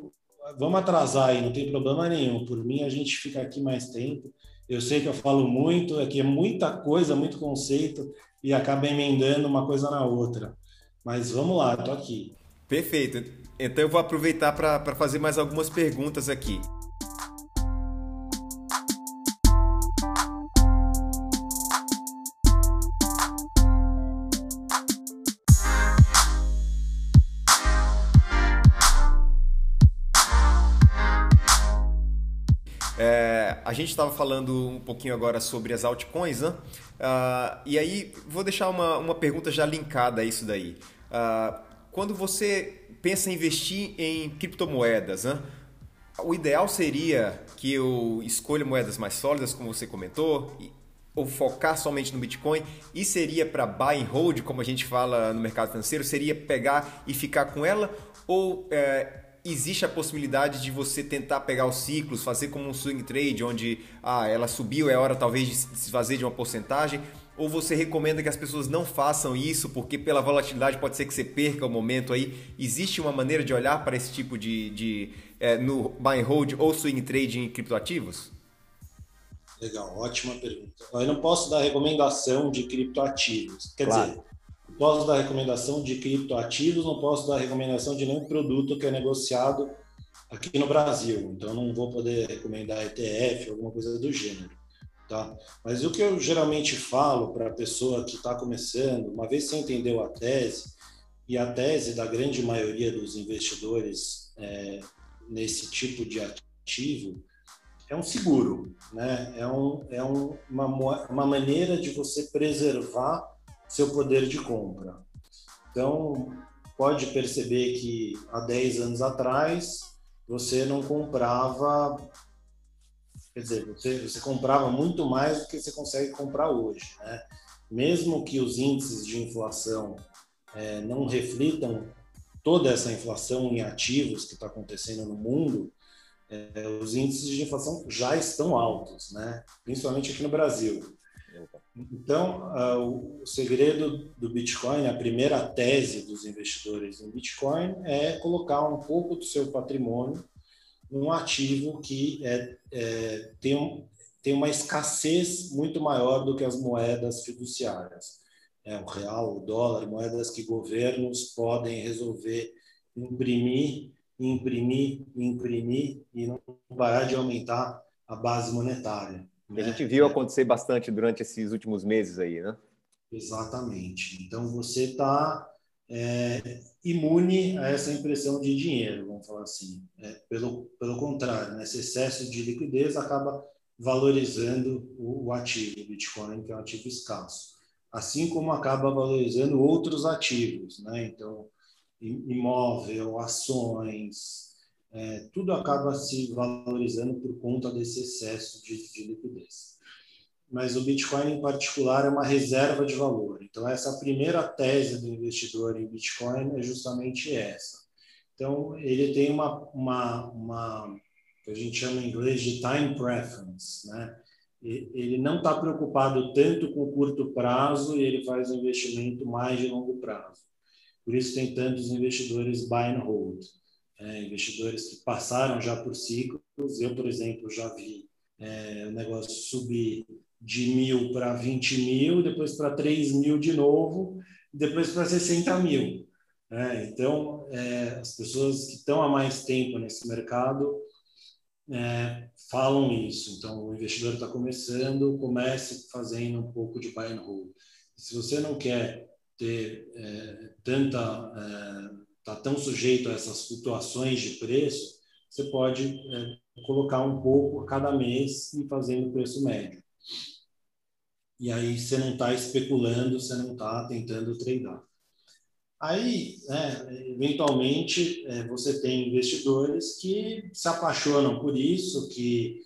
vamos atrasar aí, não tem problema nenhum. Por mim, a gente fica aqui mais tempo. Eu sei que eu falo muito, aqui é muita coisa, muito conceito, e acaba emendando uma coisa na outra. Mas vamos lá, estou aqui. Perfeito. Então eu vou aproveitar para fazer mais algumas perguntas aqui. a gente estava falando um pouquinho agora sobre as altcoins, né? Uh, e aí vou deixar uma, uma pergunta já linkada a isso daí. Uh, quando você pensa em investir em criptomoedas, né? o ideal seria que eu escolha moedas mais sólidas, como você comentou, ou focar somente no Bitcoin? E seria para buy and hold, como a gente fala no mercado financeiro? Seria pegar e ficar com ela? Ou é, existe a possibilidade de você tentar pegar os ciclos, fazer como um swing trade, onde ah, ela subiu, é hora talvez de se fazer de uma porcentagem? Ou você recomenda que as pessoas não façam isso porque pela volatilidade pode ser que você perca o momento aí? Existe uma maneira de olhar para esse tipo de, de é, no buy and hold ou swing trade em criptoativos? Legal, ótima pergunta. Eu não posso dar recomendação de criptoativos. Quer claro. dizer, posso dar recomendação de criptoativos, não posso dar recomendação de nenhum produto que é negociado aqui no Brasil. Então, não vou poder recomendar ETF, alguma coisa do gênero. Tá? Mas o que eu geralmente falo para a pessoa que está começando, uma vez que você entendeu a tese, e a tese da grande maioria dos investidores é, nesse tipo de ativo, é um seguro, né? é, um, é um, uma, uma maneira de você preservar seu poder de compra. Então, pode perceber que há 10 anos atrás você não comprava, quer dizer, você, você comprava muito mais do que você consegue comprar hoje. Né? Mesmo que os índices de inflação é, não reflitam toda essa inflação em ativos que está acontecendo no mundo, é, os índices de inflação já estão altos, né? principalmente aqui no Brasil. Então, o segredo do Bitcoin, a primeira tese dos investidores em Bitcoin é colocar um pouco do seu patrimônio num ativo que é, é, tem, um, tem uma escassez muito maior do que as moedas fiduciárias. É, o real, o dólar, moedas que governos podem resolver imprimir imprimir, imprimir e não parar de aumentar a base monetária. Que a gente viu acontecer bastante durante esses últimos meses aí, né? Exatamente. Então você está é, imune a essa impressão de dinheiro, vamos falar assim. É, pelo, pelo contrário, né? esse excesso de liquidez acaba valorizando o, o ativo, o Bitcoin, que é um ativo escasso. Assim como acaba valorizando outros ativos, né? Então, imóvel, ações, é, tudo acaba se valorizando por conta desse excesso de, de, liquidez. Mas o Bitcoin, em particular, é uma reserva de valor. Então, essa primeira tese do investidor em Bitcoin é justamente essa. Então, ele tem uma, uma, uma que a gente chama em inglês de time preference, né? Ele não está preocupado tanto com o curto prazo e ele faz investimento mais de longo prazo. Por isso tem tantos investidores buy and hold, é, investidores que passaram já por ciclos. Eu, por exemplo, já vi é, o negócio subir de mil para 20 mil, depois para 3 mil de novo, depois para 60 mil. É, então, é, as pessoas que estão há mais tempo nesse mercado é, falam isso. Então, o investidor está começando, comece fazendo um pouco de buy and hold. Se você não quer ter é, tanta está é, tão sujeito a essas flutuações de preço, você pode é, colocar um pouco a cada mês e fazendo o preço médio. E aí você não está especulando, você não está tentando treinar. Aí, né, eventualmente, é, você tem investidores que se apaixonam por isso, que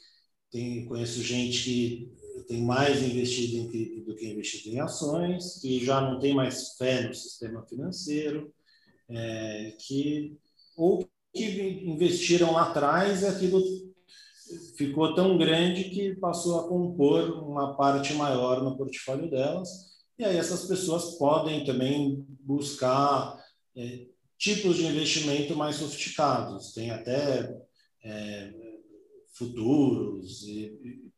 tem, conheço gente que tem mais investido em do que investido em ações, que já não tem mais fé no sistema financeiro, é, que ou que investiram lá atrás e aquilo ficou tão grande que passou a compor uma parte maior no portfólio delas. E aí essas pessoas podem também buscar é, tipos de investimento mais sofisticados. Tem até é, futuros e,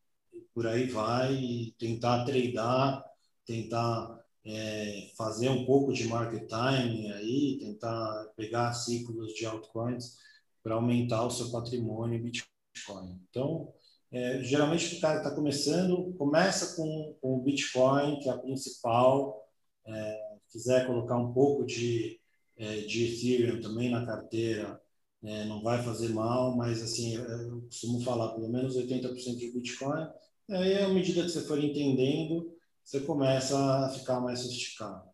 por aí vai, e tentar treinar, tentar é, fazer um pouco de market timing aí, tentar pegar ciclos de altcoins para aumentar o seu patrimônio em Bitcoin. Então, é, geralmente o cara está começando, começa com, com, o Bitcoin, que é a principal, é, quiser colocar um pouco de, é, de Ethereum também na carteira, é, não vai fazer mal, mas assim, eu costumo falar, pelo menos 80% de Bitcoin, e aí, à medida que você for entendendo, você começa a ficar mais sofisticado.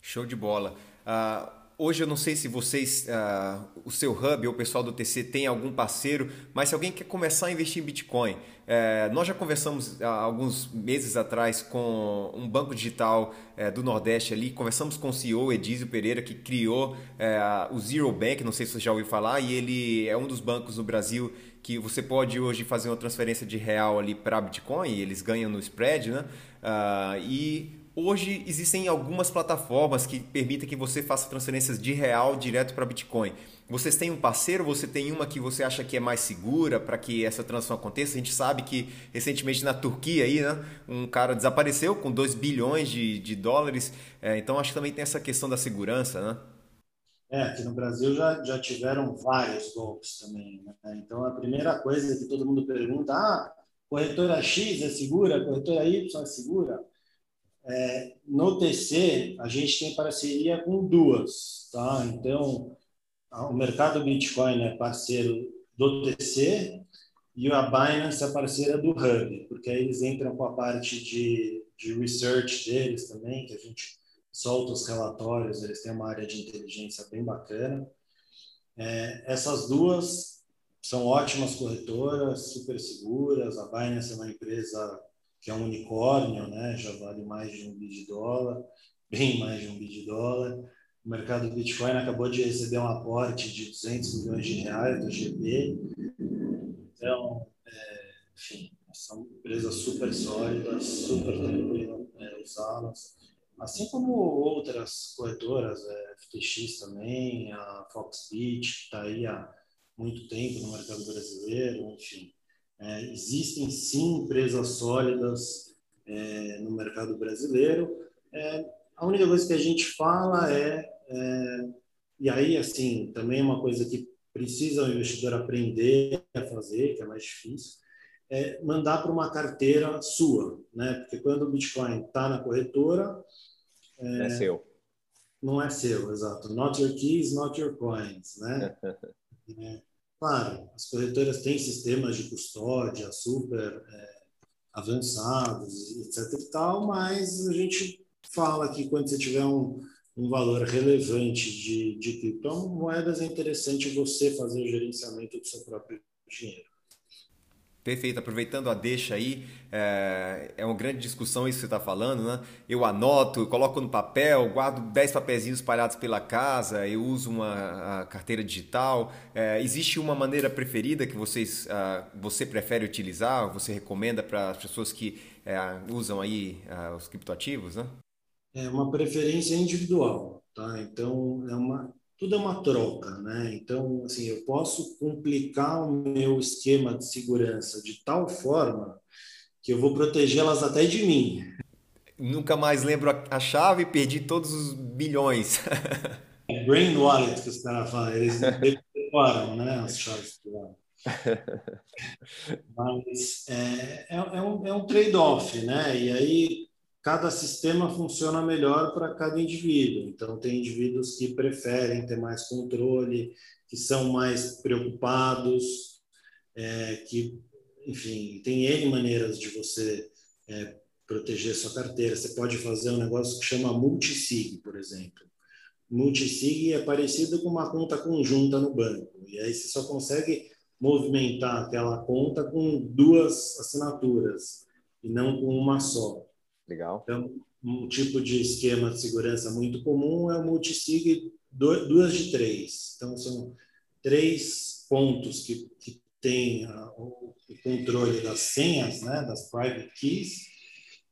Show de bola. Uh, hoje eu não sei se vocês, uh, o seu hub ou o pessoal do TC tem algum parceiro, mas se alguém quer começar a investir em Bitcoin, uh, nós já conversamos há alguns meses atrás com um banco digital uh, do Nordeste ali, conversamos com o CEO Edísio Pereira, que criou o Zero Bank, não sei se você já ouviu falar, e ele é um dos bancos no Brasil que você pode hoje fazer uma transferência de real ali para Bitcoin, eles ganham no spread, né? e Hoje existem algumas plataformas que permitem que você faça transferências de real direto para Bitcoin. Vocês têm um parceiro? Você tem uma que você acha que é mais segura para que essa transação aconteça? A gente sabe que recentemente na Turquia aí, né, um cara desapareceu com 2 bilhões de, de dólares. É, então acho que também tem essa questão da segurança, né? É, aqui no Brasil já, já tiveram vários golpes também. Né? Então a primeira coisa que todo mundo pergunta: ah, corretora X é segura, corretora Y é segura? É, no TC, a gente tem parceria com duas, tá? Então, o mercado Bitcoin é parceiro do TC e a Binance é parceira do Hub, porque aí eles entram com a parte de, de research deles também, que a gente solta os relatórios, eles têm uma área de inteligência bem bacana. É, essas duas são ótimas corretoras, super seguras. A Binance é uma empresa que é um unicórnio, né? já vale mais de um bi de dólar, bem mais de um bi de dólar. O mercado do Bitcoin acabou de receber um aporte de 200 milhões de reais do GP. Então, é, enfim, são empresas super sólidas, super tranquilas é, usá-las. Assim como outras corretoras, é, FTX também, a Foxbit, que está aí há muito tempo no mercado brasileiro, enfim. É, existem sim empresas sólidas é, no mercado brasileiro. É, a única coisa que a gente fala é, é, e aí assim também é uma coisa que precisa o investidor aprender a fazer, que é mais difícil, é mandar para uma carteira sua, né? Porque quando o Bitcoin está na corretora, é, é seu. Não é seu, exato. Not your keys, not your coins, né? é, Claro, as corretoras têm sistemas de custódia super é, avançados, etc. e tal, mas a gente fala que quando você tiver um, um valor relevante de, de criptomoedas, é interessante você fazer o gerenciamento do seu próprio dinheiro. Perfeito, aproveitando a deixa aí, é, é uma grande discussão isso que você está falando, né? Eu anoto, coloco no papel, guardo 10 papeizinhos espalhados pela casa, eu uso uma carteira digital. É, existe uma maneira preferida que vocês, você prefere utilizar, você recomenda para as pessoas que é, usam aí os criptoativos, né? É uma preferência individual, tá? Então, é uma, tudo é uma troca, né? Então, assim, eu posso complicar o meu esquema de segurança de tal forma que eu vou protegê-las até de mim. Nunca mais lembro a chave e perdi todos os bilhões. É brain wallet que os caras falam, eles decoram, né, as chaves Mas é, é, é um, é um trade-off, né? E aí cada sistema funciona melhor para cada indivíduo. Então, tem indivíduos que preferem ter mais controle, que são mais preocupados, é, que, enfim, tem N maneiras de você é, proteger sua carteira. Você pode fazer um negócio que chama multisig, por exemplo. Multisig é parecido com uma conta conjunta no banco. E aí você só consegue movimentar aquela conta com duas assinaturas e não com uma só. Legal. Então, um tipo de esquema de segurança muito comum é o multisig duas de três. Então, são três pontos que, que tem o controle das senhas, né, das private keys.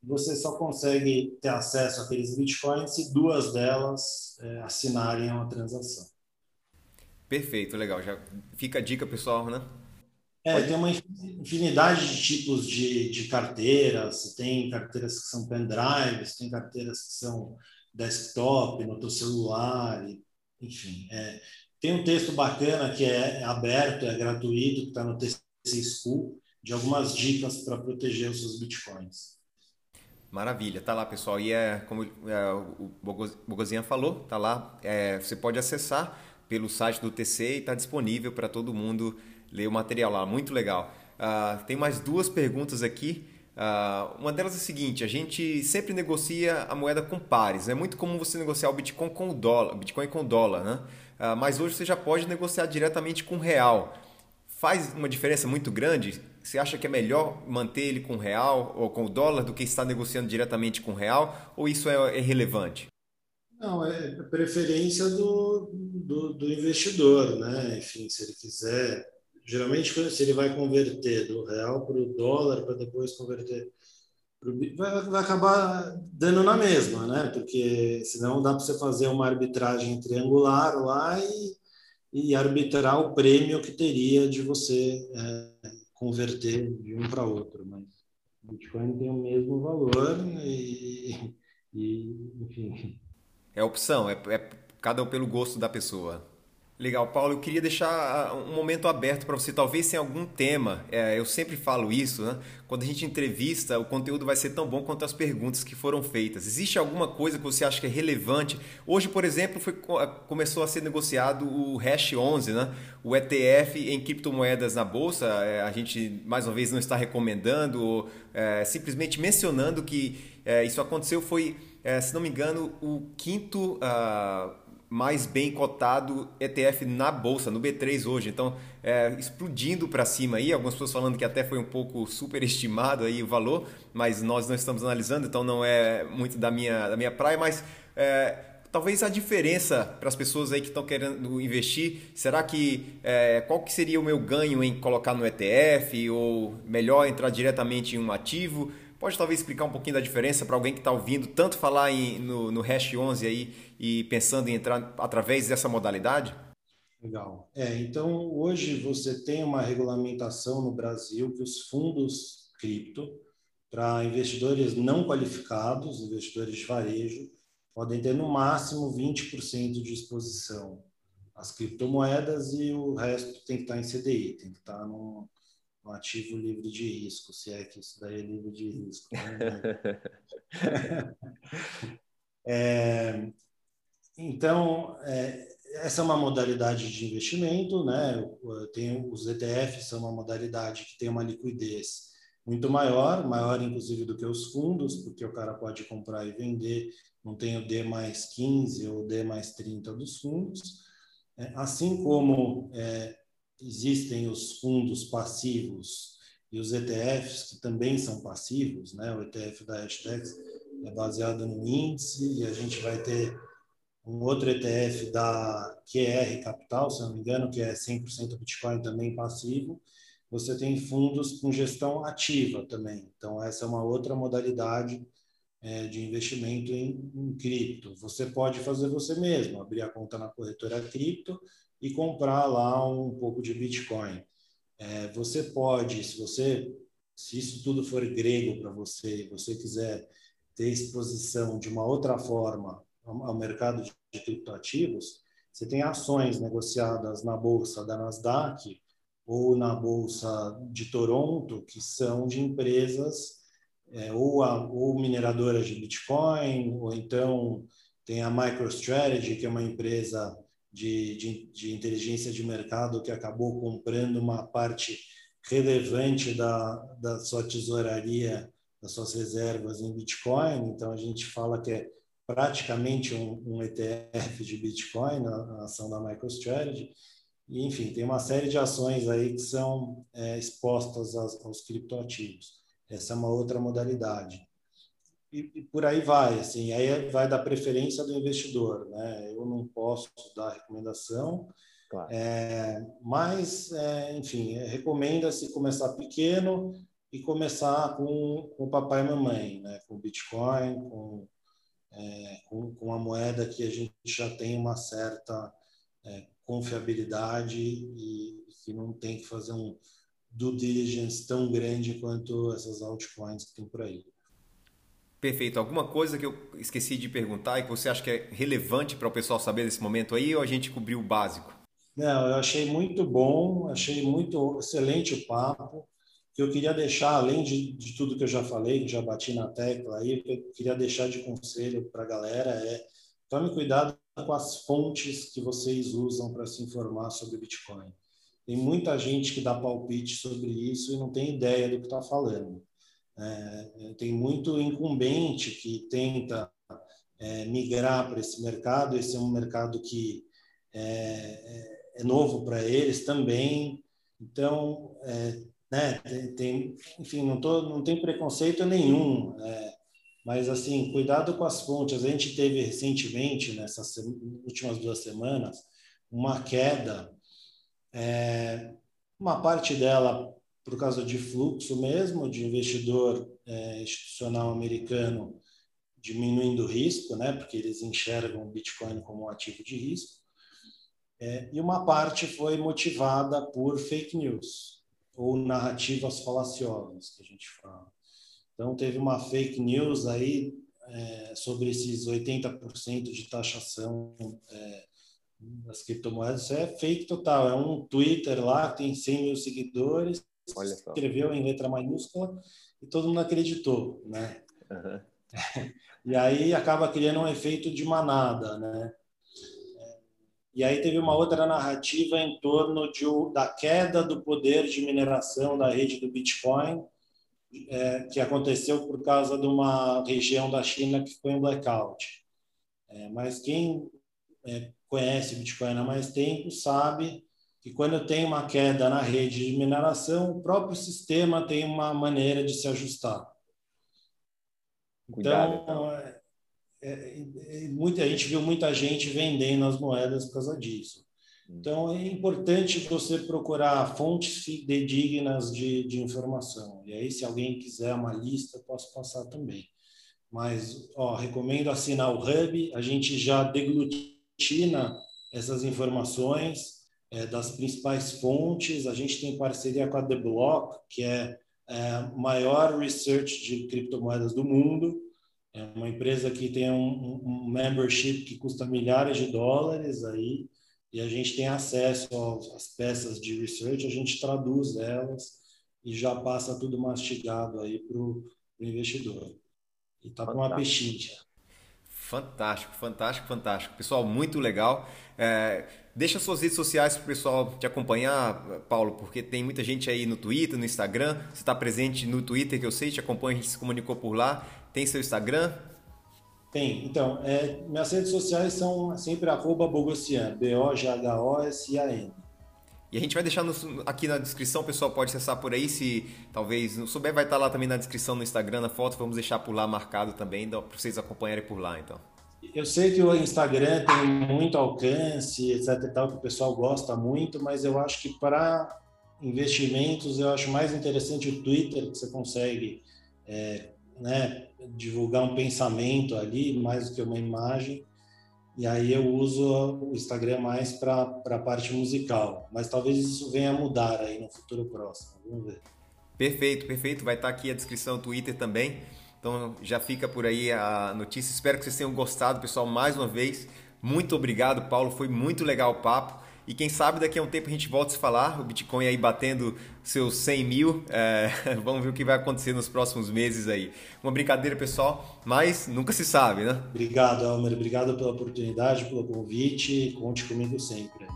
Você só consegue ter acesso àqueles bitcoins se duas delas é, assinarem uma transação. Perfeito, legal. Já fica a dica, pessoal, né? É, tem uma infinidade de tipos de, de carteiras. Tem carteiras que são pendrives, tem carteiras que são desktop, no teu celular, enfim. É, tem um texto bacana que é aberto, é gratuito, que está no TC School, de algumas dicas para proteger os seus bitcoins. Maravilha, tá lá pessoal. E é como é, o Bogozinha falou, tá lá. É, você pode acessar pelo site do TC e está disponível para todo mundo ler o material lá, muito legal. Uh, tem mais duas perguntas aqui. Uh, uma delas é a seguinte: a gente sempre negocia a moeda com pares. É muito comum você negociar o Bitcoin com o dólar, Bitcoin com dólar, né? Uh, mas hoje você já pode negociar diretamente com o real. Faz uma diferença muito grande? Você acha que é melhor manter ele com o real ou com o dólar do que estar negociando diretamente com o real? Ou isso é irrelevante? Não, é preferência do, do, do, investidor, né? Enfim, se ele quiser. Geralmente, se ele vai converter do real para o dólar, para depois converter. Pro, vai, vai acabar dando na mesma, né? Porque senão dá para você fazer uma arbitragem triangular lá e, e arbitrar o prêmio que teria de você é, converter de um para outro. Mas Bitcoin tem o mesmo valor e, e enfim é opção, é, é cada um pelo gosto da pessoa. Legal, Paulo. Eu queria deixar ah, um momento aberto para você. Talvez tenha algum tema. É, eu sempre falo isso, né? Quando a gente entrevista, o conteúdo vai ser tão bom quanto as perguntas que foram feitas. Existe alguma coisa que você acha que é relevante? Hoje, por exemplo, foi, ah, começou a ser negociado o Hash 11, né? O ETF em criptomoedas na bolsa. É, a gente mais uma vez não está recomendando, ou, é, simplesmente mencionando que é, isso aconteceu foi é, se não me engano, o quinto uh, mais bem cotado ETF na bolsa, no B3 hoje. Então, é, explodindo para cima aí. Algumas pessoas falando que até foi um pouco superestimado aí o valor, mas nós não estamos analisando, então não é muito da minha, da minha praia. Mas é, talvez a diferença para as pessoas aí que estão querendo investir, será que é, qual que seria o meu ganho em colocar no ETF ou melhor entrar diretamente em um ativo? Pode talvez explicar um pouquinho da diferença para alguém que está ouvindo tanto falar em, no, no Hash 11 aí e pensando em entrar através dessa modalidade? Legal. É, então, hoje você tem uma regulamentação no Brasil que os fundos cripto, para investidores não qualificados, investidores de varejo, podem ter no máximo 20% de exposição às criptomoedas e o resto tem que estar em CDI, tem que estar num, um ativo livre de risco, se é que isso daí é livre de risco. Né? é, então, é, essa é uma modalidade de investimento, né? Tem, os ETFs são uma modalidade que tem uma liquidez muito maior, maior inclusive do que os fundos, porque o cara pode comprar e vender, não tem o D mais 15 ou D mais 30 dos fundos. É, assim como é, existem os fundos passivos e os ETFs, que também são passivos, né? O ETF da Hashtags é baseado no índice e a gente vai ter um outro ETF da QR Capital, se não me engano, que é 100% Bitcoin também passivo. Você tem fundos com gestão ativa também. Então, essa é uma outra modalidade é, de investimento em, em cripto. Você pode fazer você mesmo, abrir a conta na corretora cripto e comprar lá um pouco de Bitcoin. É, você pode, se você, se isso tudo for grego para você, e você quiser ter exposição de uma outra forma ao mercado de criptoativos, você tem ações negociadas na bolsa da Nasdaq ou na bolsa de Toronto que são de empresas é, ou, a, ou mineradoras de Bitcoin ou então tem a MicroStrategy que é uma empresa de, de, de inteligência de mercado que acabou comprando uma parte relevante da, da sua tesouraria, das suas reservas em Bitcoin. Então, a gente fala que é praticamente um, um ETF de Bitcoin, a, a, ação da MicroStrategy. E, enfim, tem uma série de ações aí que são é, expostas aos, aos criptoativos. Essa é uma outra modalidade e, e, por aí vai, assim, aí vai da preferência do investidor, né? Eu não posso dar recomendação, claro. é, mas, é, enfim, é, recomenda-se começar pequeno e começar com, com o papai e mamãe, né? Com Bitcoin, com, é, com, com a moeda que a gente já tem uma certa é, confiabilidade e que não tem que fazer um due diligence tão grande quanto essas altcoins que tem por aí. Perfeito. Alguma coisa que eu esqueci de perguntar e que você acha que é relevante para o pessoal saber nesse momento aí ou a gente cobriu o básico? Não, eu achei muito bom, achei muito excelente o papo. Eu queria deixar, além de, de tudo que eu já falei, que já bati na tecla aí, eu queria deixar de conselho para a galera é tome cuidado com as fontes que vocês usam para se informar sobre Bitcoin. Tem muita gente que dá palpite sobre isso e não tem ideia do que está falando. É, tem muito incumbente que tenta é, migrar para esse mercado. Esse é um mercado que é, é, é novo para eles também. Então, é, né, tem, tem, enfim, não, tô, não tem preconceito nenhum. É, mas, assim, cuidado com as fontes. A gente teve recentemente, nessas últimas duas semanas, uma queda, é, uma parte dela por causa de fluxo mesmo, de investidor é, institucional americano diminuindo o risco, né, porque eles enxergam o Bitcoin como um ativo de risco. É, e uma parte foi motivada por fake news ou narrativas falaciosas que a gente fala. Então teve uma fake news aí é, sobre esses 80% de taxação é, das criptomoedas. Isso é fake total. É um Twitter lá tem 100 mil seguidores, escreveu em letra maiúscula e todo mundo acreditou, né? Uhum. e aí acaba criando um efeito de manada, né? E aí teve uma outra narrativa em torno de, da queda do poder de mineração da rede do Bitcoin, é, que aconteceu por causa de uma região da China que ficou em blackout. É, mas quem é, conhece Bitcoin há mais tempo sabe que quando tem uma queda na rede de mineração, o próprio sistema tem uma maneira de se ajustar. Cuidado, então, então. É, é, é, muita, a gente viu muita gente vendendo as moedas por causa disso. Hum. Então, é importante você procurar fontes fidedignas de, de informação. E aí, se alguém quiser uma lista, posso passar também. Mas, ó, recomendo assinar o Hub. A gente já deglutina essas informações é, das principais fontes. A gente tem parceria com a The Block, que é, é a maior research de criptomoedas do mundo. É uma empresa que tem um, um membership que custa milhares de dólares aí, e a gente tem acesso às peças de research, a gente traduz elas e já passa tudo mastigado aí para o investidor. E tá com uma pechincha. Fantástico, fantástico, fantástico. Pessoal, muito legal. É, deixa suas redes sociais para o pessoal te acompanhar, Paulo, porque tem muita gente aí no Twitter, no Instagram. Você está presente no Twitter, que eu sei, te acompanha, a gente se comunicou por lá. Tem seu Instagram? Tem. Então, é, minhas redes sociais são sempre arroba Bogossian, B-O-G-H-O-S-I-A-N. E a gente vai deixar no, aqui na descrição, o pessoal pode acessar por aí, se talvez não souber, vai estar lá também na descrição no Instagram, na foto, vamos deixar por lá marcado também, para vocês acompanharem por lá, então. Eu sei que o Instagram tem muito alcance, etc e tal, que o pessoal gosta muito, mas eu acho que para investimentos eu acho mais interessante o Twitter, que você consegue é, né, divulgar um pensamento ali mais do que uma imagem. E aí eu uso o Instagram mais para a parte musical. Mas talvez isso venha a mudar aí no futuro próximo. Vamos ver. Perfeito, perfeito. Vai estar aqui a descrição do Twitter também. Então já fica por aí a notícia. Espero que vocês tenham gostado, pessoal, mais uma vez. Muito obrigado, Paulo. Foi muito legal o papo. E quem sabe daqui a um tempo a gente volta a se falar, o Bitcoin aí batendo seus 100 mil. É, vamos ver o que vai acontecer nos próximos meses aí. Uma brincadeira, pessoal, mas nunca se sabe, né? Obrigado, Almer. Obrigado pela oportunidade, pelo convite. Conte comigo sempre.